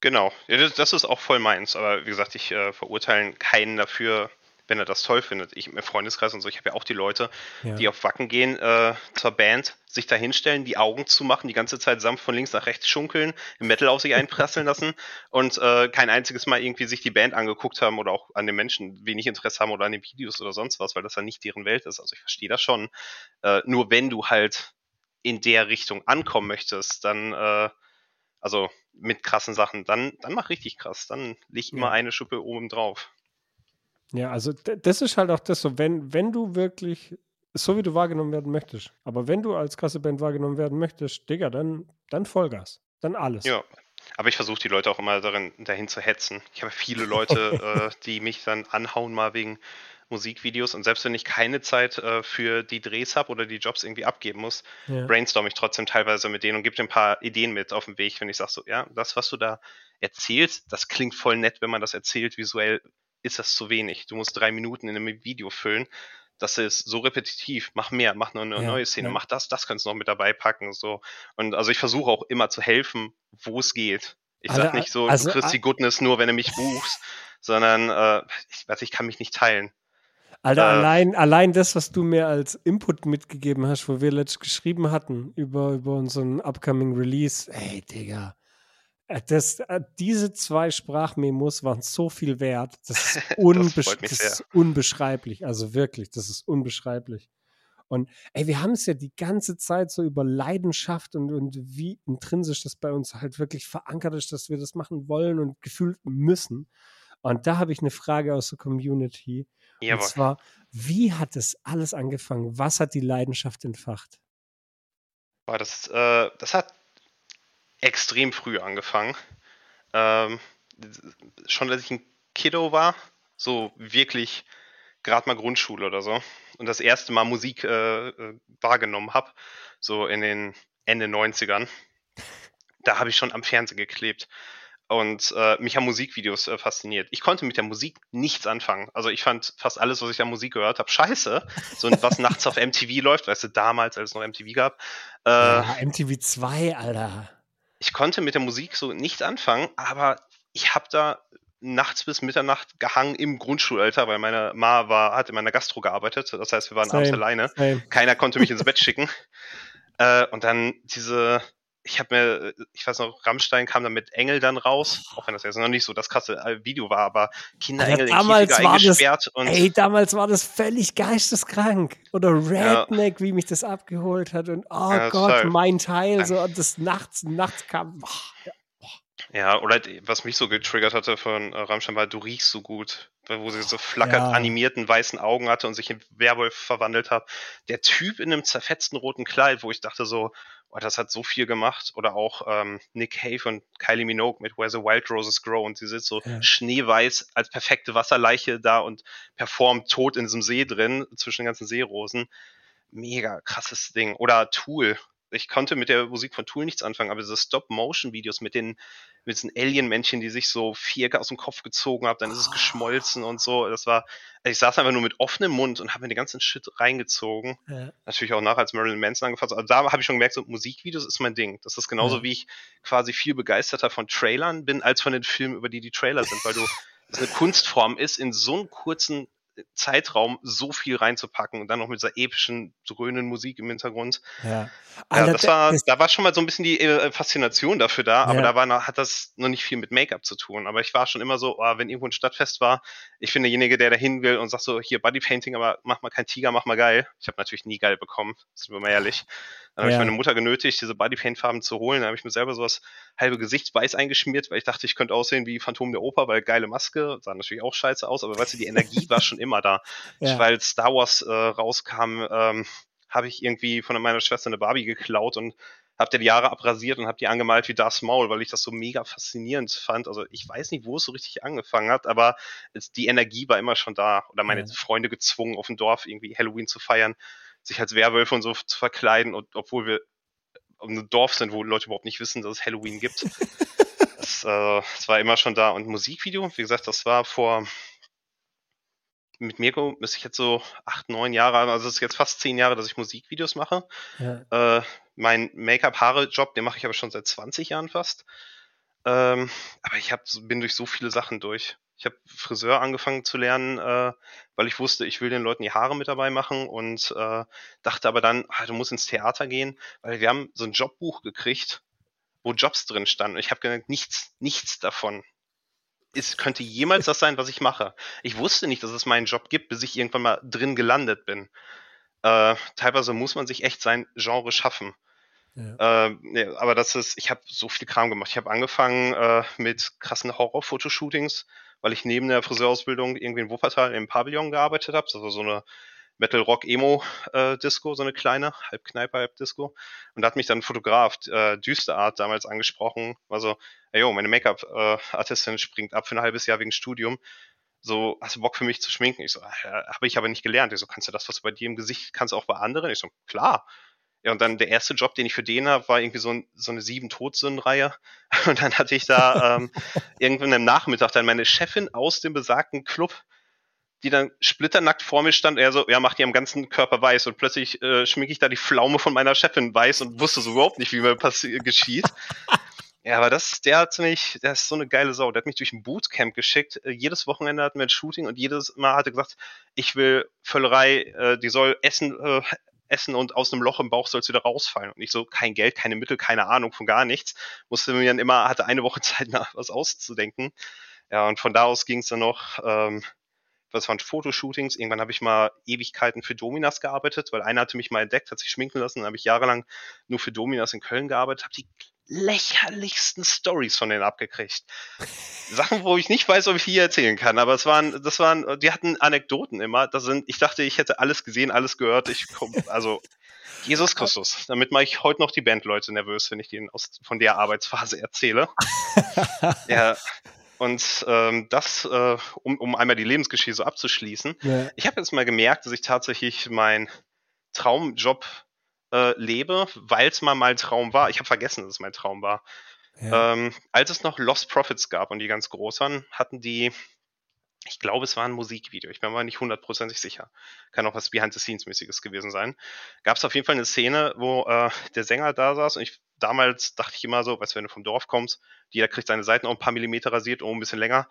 Genau, ja, das, ist auch voll meins. Aber wie gesagt, ich äh, verurteile keinen dafür, wenn er das toll findet. Ich im Freundeskreis und so, ich habe ja auch die Leute, ja. die auf Wacken gehen äh, zur Band, sich da hinstellen, die Augen zu machen, die ganze Zeit sanft von links nach rechts schunkeln, Metal auf sich einprasseln lassen und äh, kein einziges Mal irgendwie sich die Band angeguckt haben oder auch an den Menschen wenig Interesse haben oder an den Videos oder sonst was, weil das ja nicht deren Welt ist. Also ich verstehe das schon. Äh, nur wenn du halt in der Richtung ankommen möchtest, dann äh, also mit krassen Sachen, dann, dann mach richtig krass. Dann leg immer ja. eine Schuppe oben drauf. Ja, also das ist halt auch das so, wenn, wenn du wirklich so wie du wahrgenommen werden möchtest, aber wenn du als krasse Band wahrgenommen werden möchtest, Digga, dann, dann Vollgas. Dann alles. Ja, aber ich versuche die Leute auch immer darin, dahin zu hetzen. Ich habe viele Leute, äh, die mich dann anhauen mal wegen Musikvideos und selbst wenn ich keine Zeit äh, für die Drehs habe oder die Jobs irgendwie abgeben muss, ja. brainstorm ich trotzdem teilweise mit denen und gebe dir ein paar Ideen mit auf den Weg, wenn ich sage so, ja, das, was du da erzählst, das klingt voll nett, wenn man das erzählt, visuell ist das zu wenig. Du musst drei Minuten in einem Video füllen. Das ist so repetitiv. Mach mehr, mach noch eine ja, neue Szene, ja. mach das, das kannst du noch mit dabei packen. So. Und also ich versuche auch immer zu helfen, wo es geht. Ich also, sag nicht so, also, du kriegst die Goodness nur, wenn du mich buchst, sondern äh, ich, also ich kann mich nicht teilen. Alter, äh, allein, allein das, was du mir als Input mitgegeben hast, wo wir letztens geschrieben hatten über, über unseren upcoming Release, ey, Digga, das, äh, diese zwei Sprachmemos waren so viel wert. Das ist, unbesch das, das ist unbeschreiblich. Also wirklich, das ist unbeschreiblich. Und ey, wir haben es ja die ganze Zeit so über Leidenschaft und, und wie intrinsisch das bei uns halt wirklich verankert ist, dass wir das machen wollen und gefühlt müssen. Und da habe ich eine Frage aus der Community. Jawohl. Und zwar, wie hat das alles angefangen? Was hat die Leidenschaft entfacht? Das, äh, das hat extrem früh angefangen. Ähm, schon als ich ein Kiddo war, so wirklich gerade mal Grundschule oder so, und das erste Mal Musik äh, äh wahrgenommen habe, so in den Ende 90ern, da habe ich schon am Fernsehen geklebt. Und äh, mich haben Musikvideos äh, fasziniert. Ich konnte mit der Musik nichts anfangen. Also ich fand fast alles, was ich an Musik gehört habe, scheiße. So was nachts auf MTV läuft, weißt du, damals, als es noch MTV gab. Äh, ja, MTV 2, Alter ich konnte mit der Musik so nichts anfangen, aber ich habe da nachts bis Mitternacht gehangen im Grundschulalter, weil meine Ma war, hat in meiner Gastro gearbeitet. Das heißt, wir waren same, abends alleine. Same. Keiner konnte mich ins Bett schicken. Äh, und dann diese, ich habe mir, ich weiß noch, Rammstein kam dann mit Engel dann raus, auch wenn das jetzt noch nicht so das krasse äh, Video war, aber Kinderengel ja, damals in war das, und Ey, damals war das völlig geisteskrank. Oder Redneck, ja. wie mich das abgeholt hat und oh ja, Gott, halt, mein Teil, so und das nachts, nachts kam. Oh, ja, oder was mich so getriggert hatte von äh, Rammstein war, du riechst so gut, wo sie so flackert ja. animierten weißen Augen hatte und sich in Werwolf verwandelt hat. Der Typ in einem zerfetzten roten Kleid, wo ich dachte so, oh, das hat so viel gemacht. Oder auch ähm, Nick Cave und Kylie Minogue mit Where the Wild Roses Grow und sie sitzt so ja. schneeweiß als perfekte Wasserleiche da und performt tot in diesem See drin, zwischen den ganzen Seerosen. Mega krasses Ding. Oder Tool, ich konnte mit der Musik von Tool nichts anfangen, aber diese Stop-Motion-Videos mit den mit diesen Alien-Männchen, die sich so Vierecke aus dem Kopf gezogen haben, dann ist es geschmolzen und so. Das war, ich saß einfach nur mit offenem Mund und habe mir den ganzen Shit reingezogen. Ja. Natürlich auch nach, als Marilyn Manson angefasst. Also da habe ich schon gemerkt, so Musikvideos ist mein Ding. Das ist genauso ja. wie ich quasi viel begeisterter von Trailern bin, als von den Filmen, über die die Trailer sind, weil du das eine Kunstform ist, in so einem kurzen Zeitraum so viel reinzupacken und dann noch mit dieser epischen, dröhnen Musik im Hintergrund. Ja. Ja, das war, da war schon mal so ein bisschen die äh, Faszination dafür da, aber Ja. da war noch, hat das noch nicht viel mit Make-up zu tun. Aber ich war schon immer so, oh, wenn irgendwo ein Stadtfest war, ich bin derjenige, der da hin will und sagt so, hier Bodypainting, aber mach mal kein Tiger, mach mal geil. Ich habe natürlich nie geil bekommen, sind wir mal ehrlich. Dann habe Ja. ich meine Mutter genötigt, diese Bodypaint-Farben zu holen. Dann habe ich mir selber sowas halbe Gesicht weiß eingeschmiert, weil ich dachte, ich könnte aussehen wie Phantom der Oper, weil geile Maske, sah natürlich auch scheiße aus, aber weißt du, die Energie war schon immer da. Ja. Weil Star Wars äh, rauskam, ähm, habe ich irgendwie von meiner Schwester eine Barbie geklaut und habe dir die Jahre abrasiert und habe die angemalt wie Darth Maul, weil ich das so mega faszinierend fand. Also ich weiß nicht, wo es so richtig angefangen hat, aber es, die Energie war immer schon da. Oder meine Ja. Freunde gezwungen, auf dem Dorf irgendwie Halloween zu feiern, sich als Werwölfe und so zu verkleiden, und, obwohl wir um ein Dorf sind, wo Leute überhaupt nicht wissen, dass es Halloween gibt. das, äh, das war immer schon da. Und Musikvideo, wie gesagt, das war vor mit Mirko müsste ich jetzt so acht, neun Jahre, also es ist jetzt fast zehn Jahre, dass ich Musikvideos mache. Ja. Äh, mein Make-up-Haare-Job, den mache ich aber schon seit 20 Jahren fast. Ähm, aber ich hab, bin durch so viele Sachen durch. Ich habe Friseur angefangen zu lernen, äh, weil ich wusste, ich will den Leuten die Haare mit dabei machen und äh, dachte aber dann, ah, du musst ins Theater gehen, weil wir haben so ein Jobbuch gekriegt, wo Jobs drin standen. Und ich habe gedacht, nichts, nichts davon ist, könnte jemals das sein, was ich mache. Ich wusste nicht, dass es meinen Job gibt, bis ich irgendwann mal drin gelandet bin. Äh, teilweise muss man sich echt sein Genre schaffen. Ja. Äh, nee, aber das ist, ich habe so viel Kram gemacht. Ich habe angefangen äh, mit krassen Horror-Fotoshootings, weil ich neben der Friseurausbildung irgendwie in Wuppertal im Pavillon gearbeitet habe. Das war so eine Metal-Rock-Emo-Disco, so eine kleine, halb Kneipe, halb Disco. Und da hat mich dann ein Fotograf, äh, Düsterart, damals angesprochen. War so, ey, yo, meine Make-up-Artistin springt ab für ein halbes Jahr wegen Studium. So, hast du Bock für mich zu schminken? Ich so, äh, habe ich aber nicht gelernt. Ich so, kannst du das, was du bei dir im Gesicht kannst, auch bei anderen? Ich so, klar. Ja, und dann der erste Job, den ich für den habe, war irgendwie so, ein, so eine sieben Todsünden-Reihe. Und dann hatte ich da ähm, irgendwann am Nachmittag dann meine Chefin aus dem besagten Club, die dann splitternackt vor mir stand. Er so, ja, macht die am ganzen Körper weiß. Und plötzlich äh, schminke ich da die Pflaume von meiner Chefin weiß und wusste so überhaupt nicht, wie mir geschieht. Ja, aber das, der hat mich, der ist so eine geile Sau. Der hat mich durch ein Bootcamp geschickt. Äh, jedes Wochenende hatten wir ein Shooting und jedes Mal hat er gesagt, ich will Völlerei, äh, die soll essen, äh, essen und aus einem Loch im Bauch soll es wieder rausfallen. Und ich so, kein Geld, keine Mittel, keine Ahnung von gar nichts. Musste mir dann immer, hatte eine Woche Zeit, nach was auszudenken. Ja, und von da aus ging es dann noch, ähm, was waren Fotoshootings. Irgendwann habe ich mal Ewigkeiten für Dominas gearbeitet, weil einer hatte mich mal entdeckt, hat sich schminken lassen. Dann habe ich jahrelang nur für Dominas in Köln gearbeitet, habe die lächerlichsten Stories von denen abgekriegt. Sachen, wo ich nicht weiß, ob ich die hier erzählen kann, aber es waren, das waren, die hatten Anekdoten immer. Das sind, ich dachte, ich hätte alles gesehen, alles gehört. Ich komm, also Jesus Christus. Damit mache ich heute noch die Bandleute nervös, wenn ich denen aus, von der Arbeitsphase erzähle. ja. Und ähm, das, äh, um, um einmal die Lebensgeschichte so abzuschließen. Ja. Ich habe jetzt mal gemerkt, dass ich tatsächlich meinen Traumjob äh, lebe, weil es mal mein Traum war. Ich habe vergessen, dass es mein Traum war. Ja. Ähm, als es noch Lost Profits gab und die ganz groß waren, hatten die, ich glaube, es war ein Musikvideo. Ich bin mir nicht hundertprozentig sicher. Kann auch was Behind-the-Scenes-mäßiges gewesen sein. Gab es auf jeden Fall eine Szene, wo äh, der Sänger da saß und ich damals dachte ich immer so, weißt du, wenn du vom Dorf kommst, jeder kriegt seine Seiten auch ein paar Millimeter rasiert, oh, ein bisschen länger.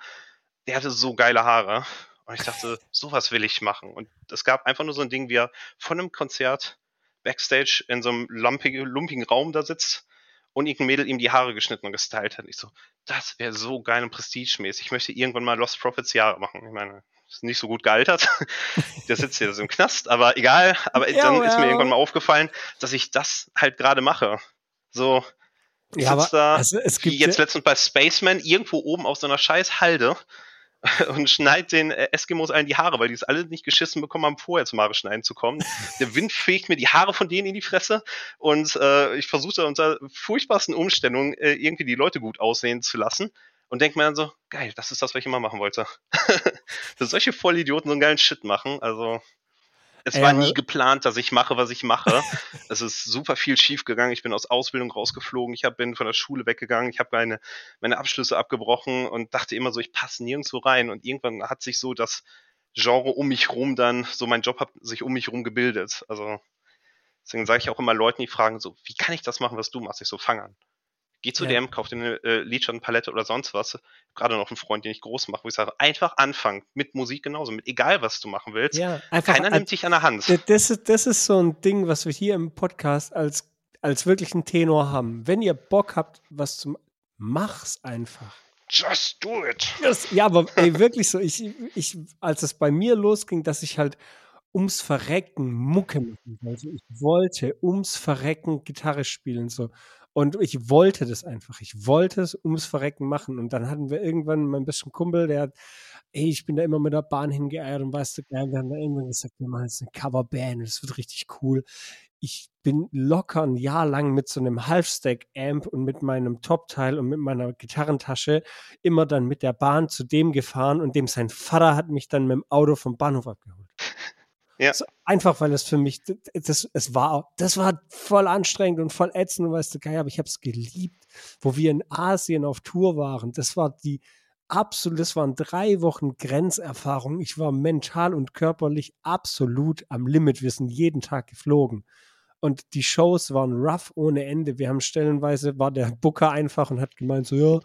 Der hatte so geile Haare. Und ich dachte, sowas will ich machen. Und es gab einfach nur so ein Ding, wie er von einem Konzert Backstage in so einem lumpigen, lumpigen Raum da sitzt und irgendein Mädel ihm die Haare geschnitten und gestylt hat. Ich so, das wäre so geil und prestigemäßig. Ich möchte irgendwann mal Lost Profits Jahre machen. Ich meine, ist nicht so gut gealtert. Der sitzt jetzt im Knast, aber egal. Aber Ja, dann ist ja. mir irgendwann mal aufgefallen, dass ich das halt gerade mache. So, ich Ja, sitz aber da, also es wie gibt jetzt ja- letztens bei Spaceman, irgendwo oben auf so einer scheiß Halde und schneid den äh, Eskimos allen die Haare, weil die es alle nicht geschissen bekommen haben, vorher zum Haare schneiden zu kommen. Der Wind fegt mir die Haare von denen in die Fresse und äh, ich versuche unter furchtbarsten Umstellungen äh, irgendwie die Leute gut aussehen zu lassen und denke mir dann so, geil, das ist das, was ich immer machen wollte. Dass solche Vollidioten so einen geilen Shit machen, also es Ey, war nie geplant, dass ich mache, was ich mache. es ist super viel schief gegangen. Ich bin aus Ausbildung rausgeflogen. Ich hab, bin von der Schule weggegangen. Ich habe meine, meine Abschlüsse abgebrochen und dachte immer so, ich passe nirgendwo rein. Und irgendwann hat sich so das Genre um mich rum dann, so mein Job hat sich um mich rum gebildet. Also deswegen sage ich auch immer Leuten, die fragen so, wie kann ich das machen, was du machst? Ich so, fang an. Geh zu Ja. DM, kauf dir eine äh, Lidschattenpalette oder sonst was. Gerade noch einen Freund, den ich groß mache, wo ich sage, einfach anfangen. Mit Musik genauso, mit egal was du machen willst. Ja, einfach Keiner nimmt dich an der Hand. Das ist, das ist so ein Ding, was wir hier im Podcast als, als wirklichen Tenor haben. Wenn ihr Bock habt, was zu ma- mach's einfach. Just do it. Das, ja, aber ey, wirklich so, ich, ich, als es bei mir losging, dass ich halt ums Verrecken Mucke machen wollte. Ich wollte ums Verrecken Gitarre spielen so. Und ich wollte das einfach. Ich wollte es ums Verrecken machen. Und dann hatten wir irgendwann mein besten Kumpel, der hat, ey, ich bin da immer mit der Bahn hingeeiert und weißt du, wir haben dann irgendwann gesagt, wir machen jetzt eine Coverband, das wird richtig cool. Ich bin locker ein Jahr lang mit so einem Halfstack-Amp und mit meinem Top-Teil und mit meiner Gitarrentasche immer dann mit der Bahn zu dem gefahren und dem sein Vater hat mich dann mit dem Auto vom Bahnhof abgeholt. Ja. So, einfach weil es für mich, das, es war, das war voll anstrengend und voll ätzend, und weißt du, geil, aber ich habe es geliebt, wo wir in Asien auf Tour waren. Das war die absolut, das waren drei Wochen Grenzerfahrung. Ich war mental und körperlich absolut am Limit. Wir sind jeden Tag geflogen. Und die Shows waren rough ohne Ende. Wir haben stellenweise, war der Booker einfach und hat gemeint, so, ja,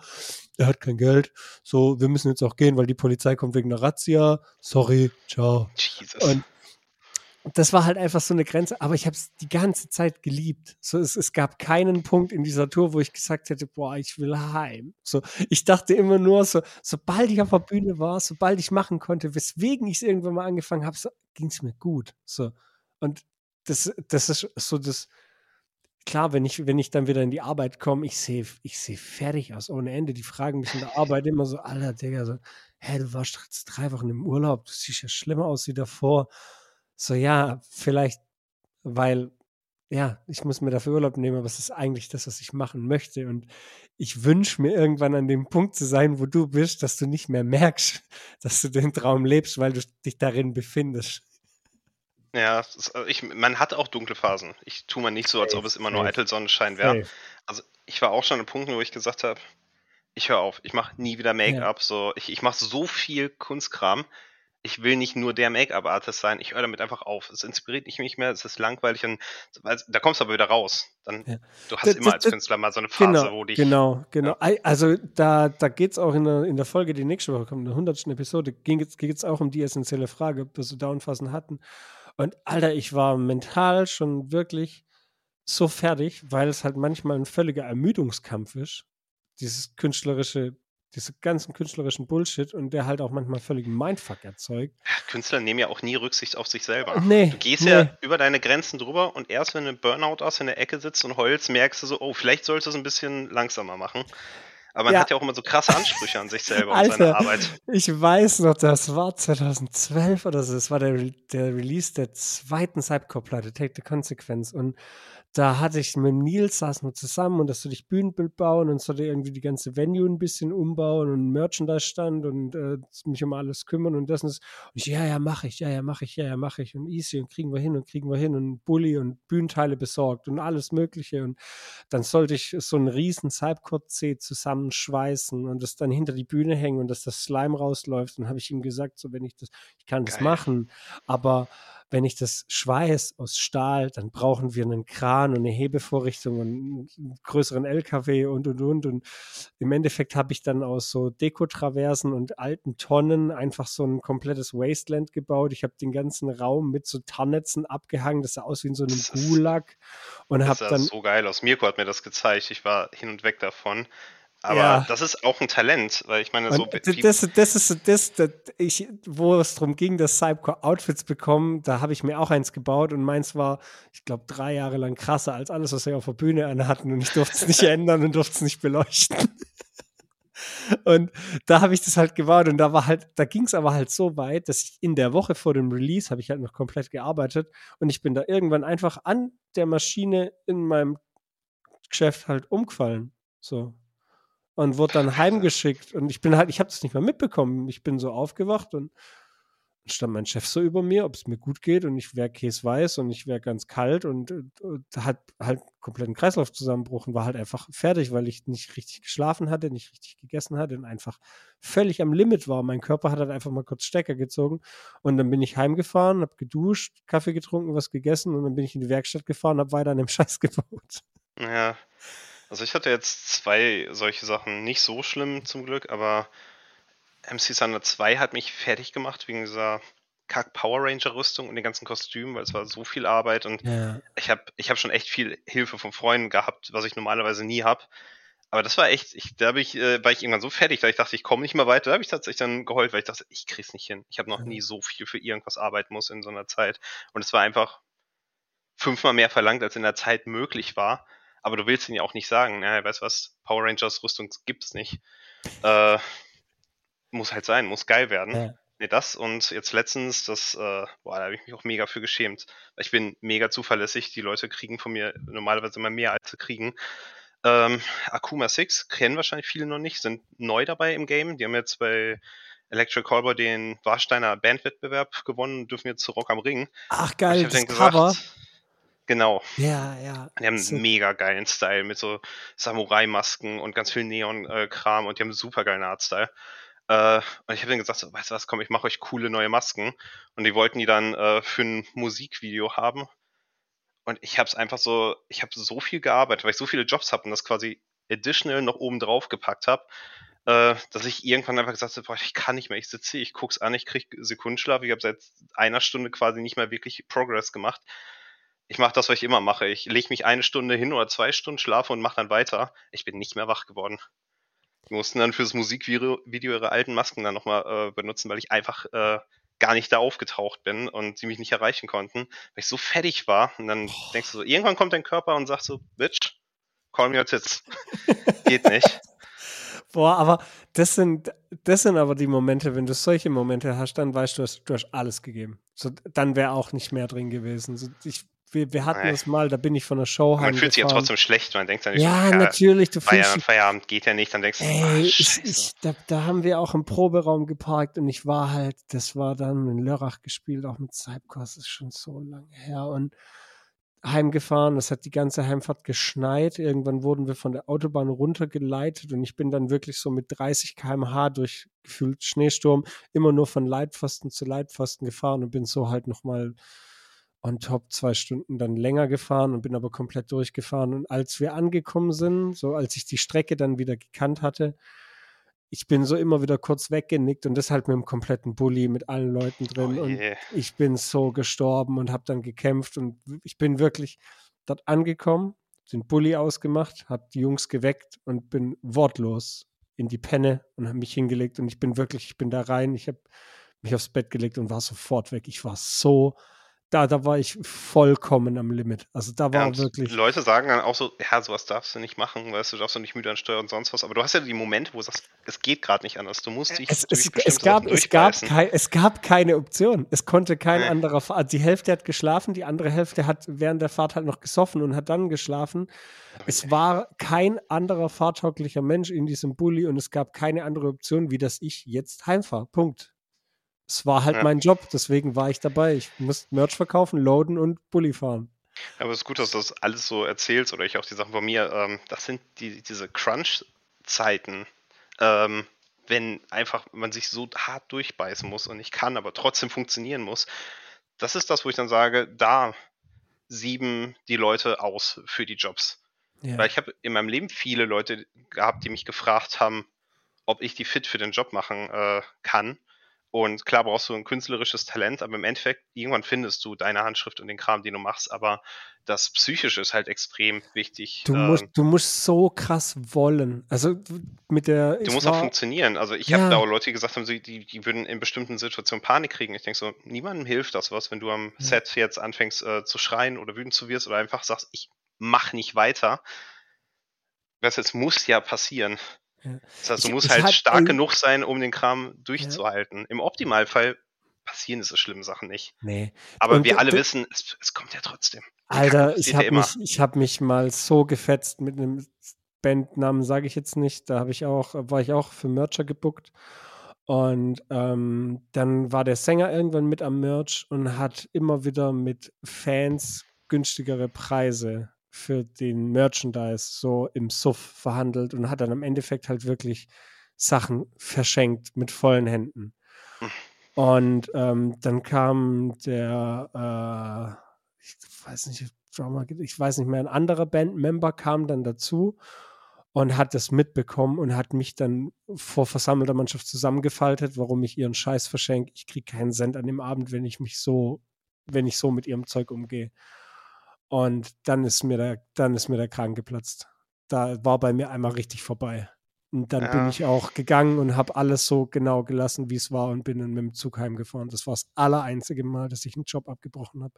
er hat kein Geld. So, wir müssen jetzt auch gehen, weil die Polizei kommt wegen einer Razzia. Sorry, ciao. Jesus. Und das war halt einfach so eine Grenze, aber ich habe es die ganze Zeit geliebt. So, es, es gab keinen Punkt in dieser Tour, wo ich gesagt hätte, boah, ich will heim. So, ich dachte immer nur, so, sobald ich auf der Bühne war, sobald ich machen konnte, weswegen ich es irgendwann mal angefangen habe, so, ging es mir gut. So. Und das, das ist so das, klar, wenn ich, wenn ich dann wieder in die Arbeit komme, ich sehe ich seh fertig aus ohne Ende. Die fragen mich in der Arbeit immer so, Alter, Digga, so, hä, du warst jetzt drei Wochen im Urlaub, du siehst ja schlimmer aus wie davor. So, ja, vielleicht, weil, ja, ich muss mir dafür Urlaub nehmen, aber es ist eigentlich das, was ich machen möchte. Und ich wünsche mir irgendwann an dem Punkt zu sein, wo du bist, dass du nicht mehr merkst, dass du den Traum lebst, weil du dich darin befindest. ja, ist, äh, ich, man hat auch dunkle Phasen. Ich tue mal nicht so, als ob es immer nur eitel Sonnenschein wäre. Also ich war auch schon an Punkten, wo ich gesagt habe, ich höre auf, ich mache nie wieder Make-up. So, ich, ich mache so viel Kunstkram. Ich will nicht nur der Make-up-Artist sein, ich höre damit einfach auf. Es inspiriert mich nicht mehr, es ist langweilig und weil- da kommst du aber wieder raus. Dann, Ja. Du hast Das- immer das- als das- Künstler mal so eine Phase, Genau, wo dich. genau, genau. Ei- Also da, da geht es auch in der, in der Folge, die nächste Woche kommt, in der 100. Episode, ging es auch um die essentielle Frage, ob wir so Downphasen hatten. Und Alter, ich war mental schon wirklich so fertig, weil es halt manchmal ein völliger Ermüdungskampf ist. Dieses künstlerische, diese ganzen künstlerischen Bullshit und der halt auch manchmal völligen Mindfuck erzeugt. Künstler nehmen ja auch nie Rücksicht auf sich selber. Nee, Du gehst nee. ja über deine Grenzen drüber und erst wenn du Burnout aus in der Ecke sitzt und heulst, merkst du so, oh, vielleicht solltest du es ein bisschen langsamer machen. Aber man Ja. hat ja auch immer so krasse Ansprüche an sich selber und seine Arbeit. Ich weiß noch, das war 2012 oder so. Das war der, der Release der zweiten Cypcore-Platte, Take the Consequence. Und da hatte ich mit Nils saßen wir zusammen und das sollte ich Bühnenbild bauen und sollte irgendwie die ganze Venue ein bisschen umbauen und Merchandise-Stand und äh, mich um alles kümmern und das und das. Und ich, ja, ja, mache ich, ja, ja, mache ich, ja, ja, mache ich und easy und kriegen wir hin und kriegen wir hin und Bulli und Bühnenteile besorgt und alles Mögliche. Und dann sollte ich so einen riesen Cypcore-C zusammenschweißen und das dann hinter die Bühne hängen und dass das Slime rausläuft. Dann habe ich ihm gesagt, so wenn ich das, ich kann das Geil. machen, aber wenn ich das schweiß aus Stahl, dann brauchen wir einen Kran und eine Hebevorrichtung und einen größeren LKW und und und. Und im Endeffekt habe ich dann aus so Dekotraversen und alten Tonnen einfach so ein komplettes Wasteland gebaut. Ich habe den ganzen Raum mit so Tarnnetzen abgehangen. Das sah aus wie in so einem Das Gulag. Und Das habe sah dann so geil aus. Mirko hat mir das gezeigt. Ich war hin und weg davon. Aber Ja. das ist auch ein Talent, weil ich meine, so das, das ist so das, das ich, wo es darum ging, dass Cypcore Outfits bekommen, da habe ich mir auch eins gebaut und meins war, ich glaube, drei Jahre lang krasser als alles, was wir auf der Bühne anhatten und ich durfte es nicht ändern und durfte es nicht beleuchten. Und da habe ich das halt gebaut und da war halt, da ging es aber halt so weit, dass ich in der Woche vor dem Release habe ich halt noch komplett gearbeitet und ich bin da irgendwann einfach an der Maschine in meinem Geschäft halt umgefallen. So und wurde dann heimgeschickt. Und ich bin halt, ich habe das nicht mehr mitbekommen. Ich bin so aufgewacht und stand mein Chef so über mir, ob es mir gut geht und ich wäre käseweiß und ich wäre ganz kalt und, und, und hat halt kompletten Kreislaufzusammenbruch und war halt einfach fertig, weil ich nicht richtig geschlafen hatte, nicht richtig gegessen hatte und einfach völlig am Limit war. Mein Körper hat halt einfach mal kurz Stecker gezogen und dann bin ich heimgefahren, habe geduscht, Kaffee getrunken, was gegessen und dann bin ich in die Werkstatt gefahren, habe weiter an dem Scheiß gebaut. ja. Also ich hatte jetzt zwei solche Sachen, nicht so schlimm zum Glück, aber MC Thunder 2 hat mich fertig gemacht wegen dieser Kack Power Ranger Rüstung und den ganzen Kostümen, weil es war so viel Arbeit und Ja. ich habe ich hab schon echt viel Hilfe von Freunden gehabt, was ich normalerweise nie habe. Aber das war echt, ich, da ich, äh, war ich irgendwann so fertig, da ich dachte, ich komme nicht mehr weiter. Da habe ich tatsächlich dann geheult, weil ich dachte, ich krieg's nicht hin. Ich habe noch Ja. nie so viel für irgendwas arbeiten muss in so einer Zeit. Und es war einfach fünfmal mehr verlangt, als in der Zeit möglich war. Aber du willst ihnen ja auch nicht sagen, naja, weißt du was, Power Rangers Rüstung gibt's nicht. Äh, muss halt sein, muss geil werden. Ja. Nee, das und jetzt letztens, das, äh, boah, da habe ich mich auch mega für geschämt. Ich bin mega zuverlässig. Die Leute kriegen von mir normalerweise immer mehr, als sie kriegen. Ähm, Akuma 6 kennen wahrscheinlich viele noch nicht, sind neu dabei im Game. Die haben jetzt bei Electric Callboy den Warsteiner Bandwettbewerb gewonnen und dürfen jetzt zu Rock am Ring. Ach geil, das gesagt, Cover. Genau, Ja, ja. die haben einen mega geilen Style mit so Samurai-Masken und ganz viel Neon-Kram und die haben einen super geilen Artstyle. Äh, und ich habe dann gesagt, so, weißt du was, komm, ich mache euch coole neue Masken. Und die wollten die dann äh, für ein Musikvideo haben. Und ich habe es einfach so, ich habe so viel gearbeitet, weil ich so viele Jobs habe und das quasi additional noch oben drauf gepackt habe, äh, dass ich irgendwann einfach gesagt habe, boah, ich kann nicht mehr, ich sitze hier, ich guck's an, ich krieg Sekundenschlaf, ich habe seit einer Stunde quasi nicht mehr wirklich Progress gemacht. Ich mache das, was ich immer mache. Ich lege mich eine Stunde hin oder zwei Stunden, schlafe und mache dann weiter. Ich bin nicht mehr wach geworden. Die mussten dann fürs Musikvideo Video ihre alten Masken dann nochmal äh, benutzen, weil ich einfach äh, gar nicht da aufgetaucht bin und sie mich nicht erreichen konnten, weil ich so fertig war. Und dann Boah. denkst du so, irgendwann kommt dein Körper und sagt so, Bitch, call me your tits. Geht nicht. Boah, aber das sind, das sind aber die Momente, wenn du solche Momente hast, dann weißt du, du hast, du hast alles gegeben. So, dann wäre auch nicht mehr drin gewesen. So, ich, wir, wir hatten Nee. das mal, da bin ich von der Show Man fühlt sich ja trotzdem schlecht, man denkt dann nicht Ja, so, natürlich, du Feierabend, Feierabend geht ja nicht, dann denkst du, Ey, ah, ich, ich, da, da haben wir auch im Proberaum geparkt und ich war halt, das war dann in Lörrach gespielt, auch mit Cypcos, ist schon so lange her und heimgefahren. Es hat die ganze Heimfahrt geschneit. Irgendwann wurden wir von der Autobahn runtergeleitet und ich bin dann wirklich so mit 30 km/h durch gefühlt Schneesturm immer nur von Leitpfosten zu Leitpfosten gefahren und bin so halt nochmal on top zwei Stunden dann länger gefahren und bin aber komplett durchgefahren. Und als wir angekommen sind, so als ich die Strecke dann wieder gekannt hatte, ich bin so immer wieder kurz weggenickt und das halt mit dem kompletten Bulli mit allen Leuten drin. Oh und je. ich bin so gestorben und habe dann gekämpft und ich bin wirklich dort angekommen, den Bulli ausgemacht, habe die Jungs geweckt und bin wortlos in die Penne und habe mich hingelegt und ich bin wirklich, ich bin da rein, ich habe mich aufs Bett gelegt und war sofort weg. Ich war so, da, da war ich vollkommen am Limit. Also da war Ja, wirklich. Leute sagen dann auch so, ja, sowas darfst du nicht machen, weißt du, du darfst du nicht müde ansteuern und sonst was. Aber du hast ja die Momente, wo du sagst, es geht gerade nicht anders. Du musst dich Es, es, es, gab, es, gab kei, es gab keine Option. Es konnte kein Nee. anderer Fahrer. Die Hälfte hat geschlafen, die andere Hälfte hat während der Fahrt halt noch gesoffen und hat dann geschlafen. Es war kein anderer fahrtauglicher Mensch in diesem Bulli und es gab keine andere Option, wie dass ich jetzt heimfahre. Punkt. Es war halt Ja. mein Job, deswegen war ich dabei. Ich musste Merch verkaufen, loaden und Bulli fahren. Aber es ist gut, dass du das alles so erzählst oder ich auch die Sachen von mir. Ähm, das sind die, diese Crunch-Zeiten, ähm, wenn einfach man sich so hart durchbeißen muss und nicht kann, aber trotzdem funktionieren muss. Das ist das, wo ich dann sage, da sieben die Leute aus für die Jobs. Ja. Weil ich habe in meinem Leben viele Leute gehabt, die mich gefragt haben, ob ich die fit für den Job machen äh, kann. Und klar brauchst du ein künstlerisches Talent, aber im Endeffekt, irgendwann findest du deine Handschrift und den Kram, den du machst. Aber das Psychische ist halt extrem wichtig. Du Ähm, musst, du musst so krass wollen. Also mit der. Du musst auch war- funktionieren. Also ich Ja. habe da auch Leute die gesagt haben, die, die würden in bestimmten Situationen Panik kriegen. Ich denke so, niemandem hilft das was, wenn du am Ja. Set jetzt anfängst äh, zu schreien oder wütend zu wirst oder einfach sagst, ich mach nicht weiter. Das jetzt muss ja passieren. Ja. Das heißt, du Ich- musst halt stark genug sein, um den Kram durchzuhalten. Im Optimalfall passieren diese schlimmen Sachen nicht. Nee. Aber Und wir alle d- wissen, es, es kommt ja trotzdem. Die Alter, ich habe ja mich, ich hab mich mal so gefetzt mit einem Bandnamen, sage ich jetzt nicht. Da habe ich auch, war ich auch für Mercher gebuckt. Und ähm, dann war der Sänger irgendwann mit am Merch und hat immer wieder mit Fans günstigere Preise für den Merchandise so im Suff verhandelt und hat dann im Endeffekt halt wirklich Sachen verschenkt mit vollen Händen. Und ähm, dann kam der, äh, ich weiß nicht, Drummer, ich weiß nicht mehr, ein anderer Bandmember kam dann dazu und hat das mitbekommen und hat mich dann vor versammelter Mannschaft zusammengefaltet, warum ich ihren Scheiß verschenke. Ich kriege keinen Cent an dem Abend, wenn ich mich so, wenn ich so mit ihrem Zeug umgehe. Und dann ist mir der, dann ist mir der Kragen geplatzt. Da war bei mir einmal richtig vorbei. Und dann ja. bin ich auch gegangen und habe alles so genau gelassen, wie es war und bin dann mit dem Zug heimgefahren. Das war das allereinzige Mal, dass ich einen Job abgebrochen habe.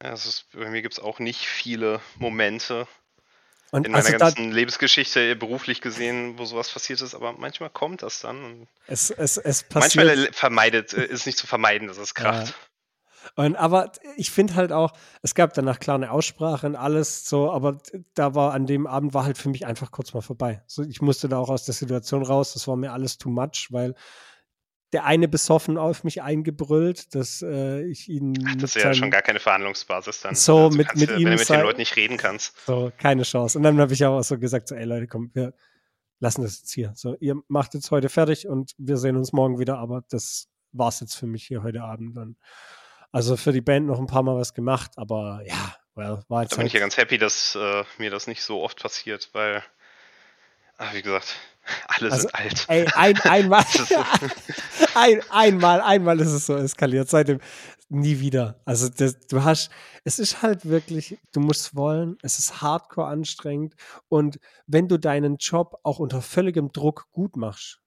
Ja, ist, bei mir gibt es auch nicht viele Momente, und in meiner also ganzen Lebensgeschichte beruflich gesehen, wo sowas passiert ist, aber manchmal kommt das dann. es, es, es passiert. Manchmal vermeidet, äh, ist nicht zu vermeiden, dass es kracht. Ja. Und aber ich finde halt auch, es gab danach klar eine Aussprache und alles so, aber da war an dem Abend war halt für mich einfach kurz mal vorbei. So, ich musste da auch aus der Situation raus, das war mir alles too much, weil der eine besoffen auf mich eingebrüllt, dass äh, ich ihn. Ach, das ist ja schon gar keine Verhandlungsbasis dann. So, also mit, mit du, ihm. Wenn du mit den Leuten nicht reden kannst. So, keine Chance. Und dann habe ich auch so gesagt: so, ey Leute, komm, wir lassen das jetzt hier. So, ihr macht jetzt heute fertig und wir sehen uns morgen wieder, aber das war's jetzt für mich hier heute Abend dann. Also für die Band noch ein paar Mal was gemacht, aber ja, well, war jetzt. Da bin ich ja ganz happy, dass äh, mir das nicht so oft passiert, weil, ach, wie gesagt, alle also, sind alt. Ey, ein, einmal, ein, einmal, einmal ist es so eskaliert. Seitdem nie wieder. Also das, du hast, es ist halt wirklich, du musst wollen, es ist hardcore anstrengend und wenn du deinen Job auch unter völligem Druck gut machst,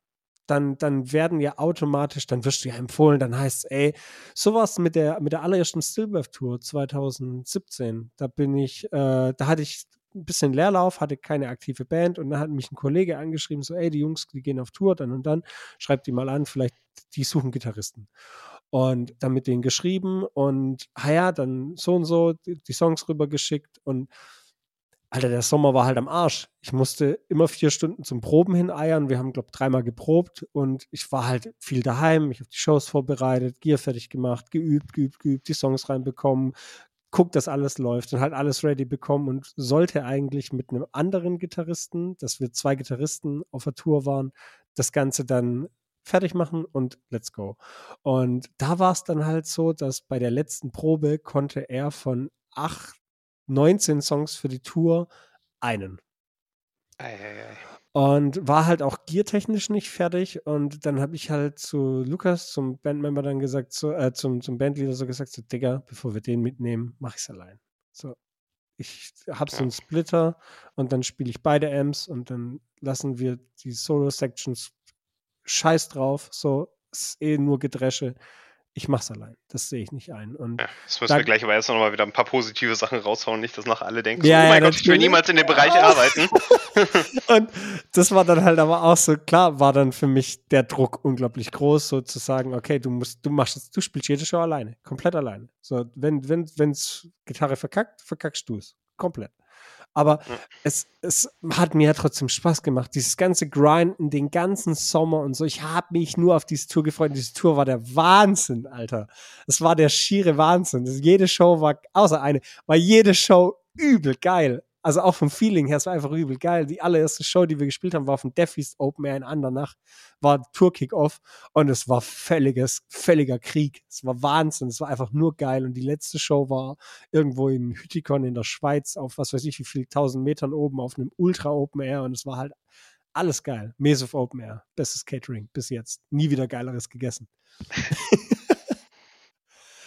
dann, dann werden ja automatisch, dann wirst du ja empfohlen, dann heißt es, ey, sowas mit der, mit der allerersten Stillbirth Tour 2017, da bin ich, äh, da hatte ich ein bisschen Leerlauf, hatte keine aktive Band und dann hat mich ein Kollege angeschrieben, so, ey, die Jungs, die gehen auf Tour, dann und dann, schreibt die mal an, vielleicht, die suchen Gitarristen. Und dann mit denen geschrieben und, ah ja, dann so und so, die, die Songs rübergeschickt und Alter, der Sommer war halt am Arsch. Ich musste immer vier Stunden zum Proben hineiern. Wir haben, glaube ich, dreimal geprobt und ich war halt viel daheim. Ich habe die Shows vorbereitet, Gear fertig gemacht, geübt, geübt, geübt, die Songs reinbekommen, guckt, dass alles läuft und halt alles ready bekommen und sollte eigentlich mit einem anderen Gitarristen, dass wir zwei Gitarristen auf der Tour waren, das Ganze dann fertig machen und let's go. Und da war es dann halt so, dass bei der letzten Probe konnte er von acht, 19 Songs für die Tour einen. Ei, ei, ei und war halt auch geartechnisch nicht fertig. Und dann habe ich halt zu Lukas, zum Bandmember, dann gesagt, so, äh, zum, zum Bandleader so gesagt, so, Digga, bevor wir den mitnehmen, mache ich es allein. So, ich habe so einen Splitter und dann spiele ich beide Amps und dann lassen wir die Solo-Sections scheiß drauf. So, ist eh nur Gedresche ich mach's allein. Das sehe ich nicht ein. Und ja, das müssen da, wir gleich aber jetzt noch mal wieder ein paar positive Sachen raushauen, nicht, dass noch alle denken, ja, so, oh mein ja, Gott, ich will niemals in dem Bereich arbeiten. und das war dann halt aber auch so, klar, war dann für mich der Druck unglaublich groß, so zu sagen, okay, du musst, du machst es, du spielst jede Show alleine, komplett alleine. So, wenn, wenn, wenn's Gitarre verkackt, verkackst du es. Komplett. Aber ja. es, es hat mir ja trotzdem Spaß gemacht. Dieses ganze Grinden, den ganzen Sommer und so. Ich habe mich nur auf diese Tour gefreut. Diese Tour war der Wahnsinn, Alter. Es war der schiere Wahnsinn. Jede Show war, außer eine, war jede Show übel geil. Also auch vom Feeling her, es war einfach übel geil. Die allererste Show, die wir gespielt haben, war von Deafy's Open Air in Andernach, war Tour-Kick-Off und es war völliges, völliger Krieg. Es war Wahnsinn, es war einfach nur geil. Und die letzte Show war irgendwo in Hütikon in der Schweiz auf was weiß ich wie viel tausend Metern oben auf einem Ultra-Open Air und es war halt alles geil. Mesov Open Air, bestes Catering bis jetzt. Nie wieder geileres gegessen.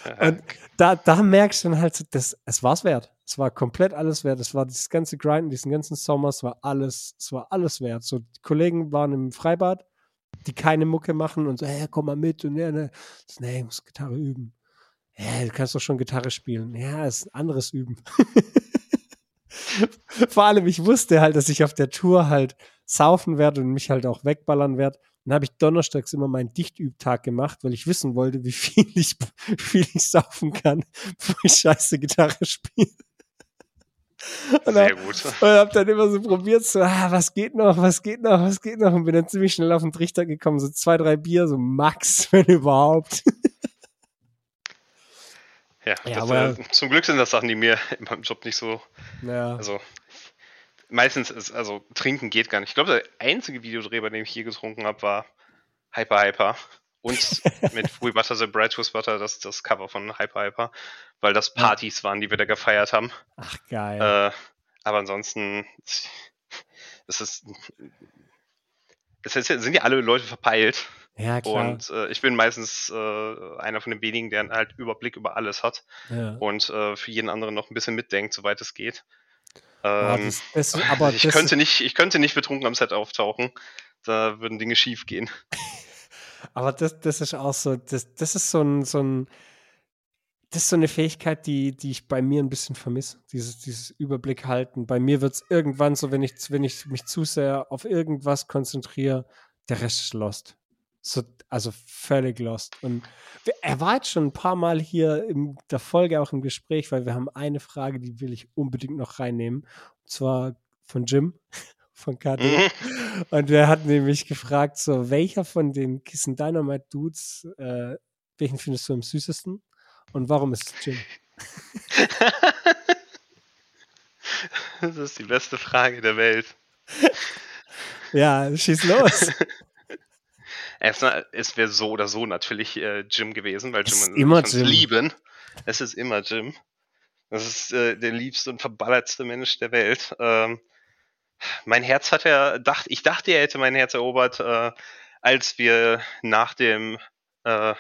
Und da, da merkst du dann halt, das, es war es wert. Es war komplett alles wert. Es war dieses ganze Grinden, diesen ganzen Sommer, es war alles, es war alles wert. So, die Kollegen waren im Freibad, die keine Mucke machen und so, hey, komm mal mit und ja, ne, nee, ich muss Gitarre üben. Ja, du kannst doch schon Gitarre spielen. Ja, ist ein anderes Üben. Vor allem, ich wusste halt, dass ich auf der Tour halt saufen werde und mich halt auch wegballern werde. Dann habe ich donnerstags immer meinen Dichtübtag gemacht, weil ich wissen wollte, wie viel ich, wie viel ich saufen kann, bevor ich scheiße Gitarre spiele. Und Sehr gut. Und habe dann immer so probiert, so, ah, was geht noch, was geht noch, was geht noch? Und bin dann ziemlich schnell auf den Trichter gekommen, so zwei, drei Bier, so max, wenn überhaupt. Ja, ja das, aber, äh, zum Glück sind das Sachen, die mir in meinem Job nicht so. Ja. Also, meistens ist, also trinken geht gar nicht. Ich glaube, der einzige Videodreh, bei dem ich je getrunken habe, war Hyper Hyper. Und mit We Butter the Bread Who's Butter das, das Cover von Hyper Hyper, weil das Partys waren, die wir da gefeiert haben. Ach, geil. Äh, aber ansonsten, es ist, es ist, sind ja alle Leute verpeilt. ja, klar. Und äh, ich bin meistens äh, einer von den wenigen, der halt Überblick über alles hat ja. und äh, für jeden anderen noch ein bisschen mitdenkt, soweit es geht. Ah, Ähm, das, das, aber ich, könnte nicht, ich könnte nicht betrunken am Set auftauchen. Da würden Dinge schief gehen. Aber das, das ist auch so, das, das ist so ein, so ein, das ist so eine Fähigkeit, die, die ich bei mir ein bisschen vermisse. Dieses, dieses Überblick halten. Bei mir wird es irgendwann so, wenn ich, wenn ich mich zu sehr auf irgendwas konzentriere, der Rest ist lost. So, also völlig lost. Und er war jetzt schon ein paar Mal hier in der Folge auch im Gespräch, weil wir haben eine Frage, die will ich unbedingt noch reinnehmen. Und zwar von Jim, von KD. Mhm. Und der hat nämlich gefragt, so, welcher von den Kissen Dynamite Dudes, äh, welchen findest du am süßesten? Und warum ist es Jim? Das ist die beste Frage der Welt. Ja, schieß los. Erstmal, es wäre so oder so natürlich äh, Jim gewesen, weil Jim immer Jim. lieben. Es ist immer Jim. Das ist äh, der liebste und verballertste Mensch der Welt. Ähm, mein Herz hat er, dacht, ich dachte, er hätte mein Herz erobert, äh, als wir nach dem äh,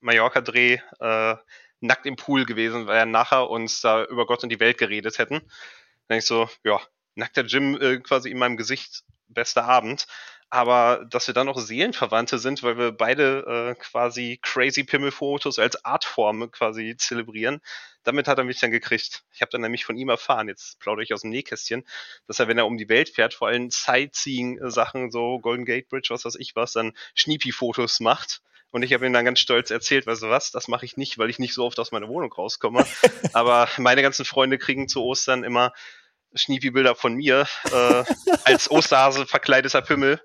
Mallorca-Dreh äh, nackt im Pool gewesen wären, nachher uns da über Gott und die Welt geredet hätten. Dann ich so, ja, nackter Jim äh, quasi in meinem Gesicht, bester Abend. Aber dass wir dann noch Seelenverwandte sind, weil wir beide äh, quasi crazy Pimmel-Fotos als Artform quasi zelebrieren, damit hat er mich dann gekriegt. Ich habe dann nämlich von ihm erfahren, jetzt plaudere ich aus dem Nähkästchen, dass er, wenn er um die Welt fährt, vor allem Sightseeing-Sachen, so Golden Gate Bridge, was weiß ich was, dann Schniepi-Fotos macht. Und ich habe ihm dann ganz stolz erzählt, weißt du was, das mache ich nicht, weil ich nicht so oft aus meiner Wohnung rauskomme. Aber meine ganzen Freunde kriegen zu Ostern immer Schniepi-Bilder von mir äh, als Osterhase verkleideter Pimmel.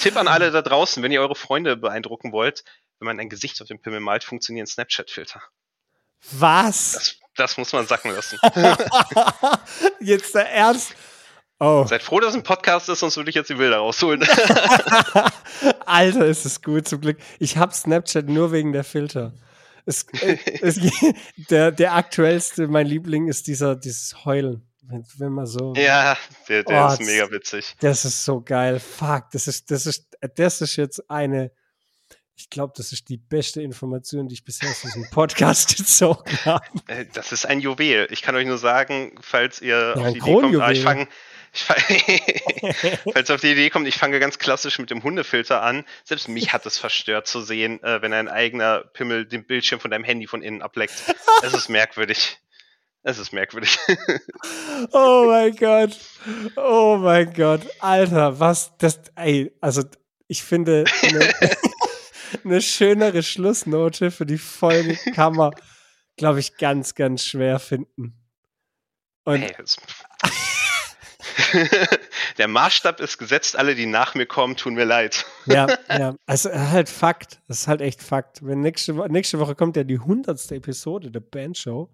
Tipp an alle da draußen, wenn ihr eure Freunde beeindrucken wollt, wenn man ein Gesicht auf dem Pimmel malt, funktionieren Snapchat-Filter. Was? Das, das muss man sacken lassen. jetzt der Ernst? Oh, Seid froh, dass es ein Podcast ist, sonst würde ich jetzt die Bilder rausholen. Alter, ist es gut, zum Glück. Ich habe Snapchat nur wegen der Filter. Es, äh, es, der, der aktuellste, mein Liebling, ist dieser, dieses Heulen. Wenn, wenn man so. ja, der, der Oh, ist mega witzig. Das ist so geil. Fuck, das ist, das ist, das ist jetzt eine. Ich glaube, das ist die beste Information, die ich bisher aus diesem Podcast gezogen habe. Äh, Das ist ein Juwel. Ich kann euch nur sagen, falls ihr ein auf die Idee kommt, ah, ich fange, falls auf die Idee kommt, ich fange ganz klassisch mit dem Hundefilter an. Selbst mich hat es verstört zu sehen, äh, wenn ein eigener Pimmel den Bildschirm von deinem Handy von innen ableckt. Es ist merkwürdig. Es ist merkwürdig. Oh mein Gott. Oh mein Gott. Alter, was das. Ey, also ich finde, eine, eine schönere Schlussnote für die Folge kann man, glaube ich, ganz, ganz schwer finden. Und Hey, Der Maßstab ist gesetzt, alle, die nach mir kommen, tun mir leid. ja, ja, also halt Fakt. Das ist halt echt Fakt. Wenn nächste, nächste Woche kommt ja die hundertste Episode der Bandshow.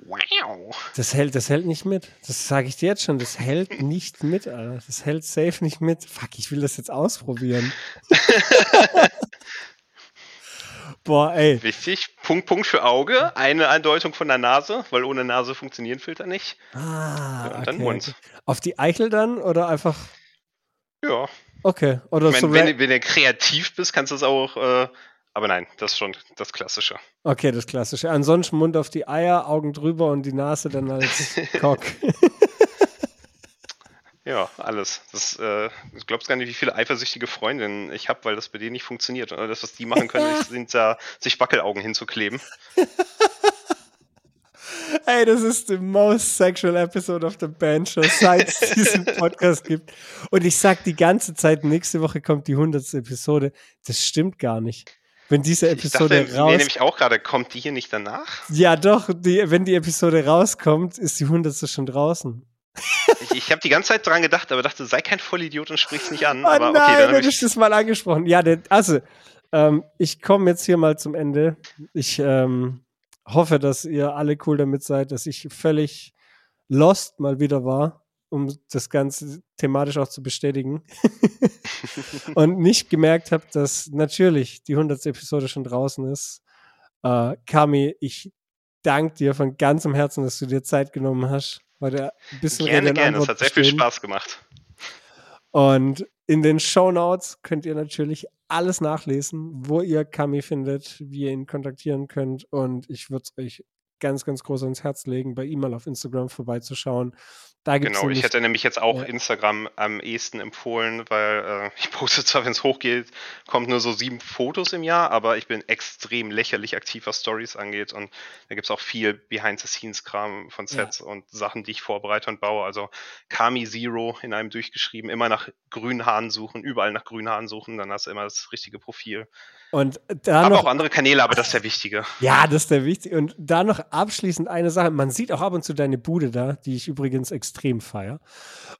Wow. Das hält, das hält nicht mit. Das sage ich dir jetzt schon. Das hält nicht mit, Alter. Das hält safe nicht mit. Fuck, ich will das jetzt ausprobieren. Boah, ey. Wichtig. Punkt, Punkt für Auge. Eine Andeutung von der Nase, weil ohne Nase funktionieren Filter nicht. Ah, Ja, und dann okay, Mund. Auf die Eichel dann oder einfach. Ja. Okay. Oder Ich so. meine, ra- wenn, wenn du kreativ bist, kannst du es auch. Äh, aber nein, das ist schon das Klassische. Okay, das Klassische. Ansonsten Mund auf die Eier, Augen drüber und die Nase dann als Cock. Ja, alles. Das, äh, du glaubst gar nicht, wie viele eifersüchtige Freundinnen ich habe, weil das bei denen nicht funktioniert. Und das, was die machen können, ist, sind da, sich Wackelaugen hinzukleben. Ey, das ist the most sexual episode of the band show, seit es diesen Podcast gibt. Und ich sag die ganze Zeit, nächste Woche kommt die 100. Episode. Das stimmt gar nicht. Wenn diese Ich dachte Episode raus... nämlich auch gerade, kommt die hier nicht danach? Ja, doch, die, wenn die Episode rauskommt, ist die 100. schon draußen. Ich, ich habe die ganze Zeit dran gedacht, aber dachte, sei kein Vollidiot und sprich's nicht an. Oh aber nein, okay, dann dann habe ich. das mal angesprochen. Ja, der, also, ähm, ich komme jetzt hier mal zum Ende. Ich ähm, hoffe, dass ihr alle cool damit seid, dass ich völlig lost mal wieder war. Um das Ganze thematisch auch zu bestätigen. und nicht gemerkt habe, dass natürlich die 100. Episode schon draußen ist. Äh, Kami, ich danke dir von ganzem Herzen, dass du dir Zeit genommen hast. Heute ein bisschen gerne, gerne. Es hat sehr viel Spaß gemacht. Und in den Show Notes könnt ihr natürlich alles nachlesen, wo ihr Kami findet, wie ihr ihn kontaktieren könnt. Und ich würde es euch ganz, ganz groß ans Herz legen, bei ihm mal auf Instagram vorbeizuschauen. Da gibt's genau, ich hätte nämlich jetzt auch ja. Instagram am ehesten empfohlen, weil äh, ich poste zwar, wenn es hochgeht, kommt nur so sieben Fotos im Jahr, aber ich bin extrem lächerlich aktiv, was Stories angeht und da gibt es auch viel Behind-the-Scenes-Kram von Sets ja. und Sachen, die ich vorbereite und baue. Also Kami Zero in einem durchgeschrieben, immer nach grünen Haaren suchen, überall nach grünen Haaren suchen, dann hast du immer das richtige Profil. Und da aber noch, auch andere Kanäle, aber das ist der Wichtige. Ja, das ist der Wichtige. Und da noch abschließend eine Sache. Man sieht auch ab und zu deine Bude da, die ich übrigens extrem feier.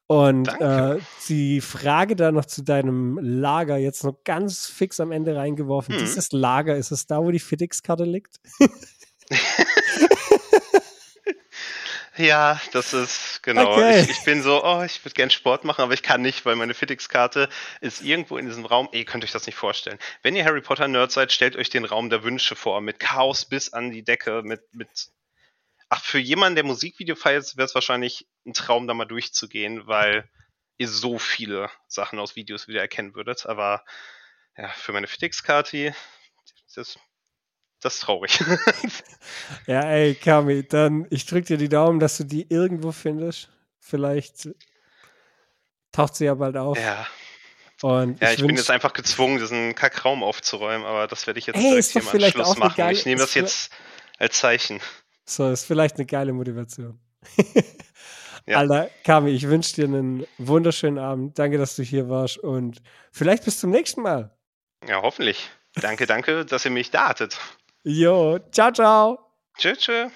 Und äh, die Frage da noch zu deinem Lager, jetzt noch ganz fix am Ende reingeworfen. Hm. Dieses Lager, ist es da, wo die FedEx-Karte liegt? Ja, das ist genau. Okay. Ich, ich, bin so, oh, ich würde gerne Sport machen, aber ich kann nicht, weil meine Fitix-Karte ist irgendwo in diesem Raum. Ihr könnt euch das nicht vorstellen. Wenn ihr Harry Potter Nerd seid, stellt euch den Raum der Wünsche vor, mit Chaos bis an die Decke, mit, mit Ach, für jemanden, der Musikvideo feiert, wäre es wahrscheinlich ein Traum, da mal durchzugehen, weil ihr so viele Sachen aus Videos wieder erkennen würdet. Aber ja, für meine Fitix-Karte, das das ist traurig. ja, ey, Kami, dann ich drücke dir die Daumen, dass du die irgendwo findest. Vielleicht taucht sie ja bald auf. Ja. Und ja, ich, ich bin jetzt einfach gezwungen, diesen Kackraum aufzuräumen, aber das werde ich jetzt ey, direkt hier im Anschluss machen. Geile, ich nehme das jetzt als Zeichen. So, ist vielleicht eine geile Motivation. ja. Alter, Kami, ich wünsche dir einen wunderschönen Abend. Danke, dass du hier warst und vielleicht bis zum nächsten Mal. Ja, hoffentlich. Danke, danke, dass ihr mich da hattet. Jo, ciao, ciao. Tschüss, tschüss.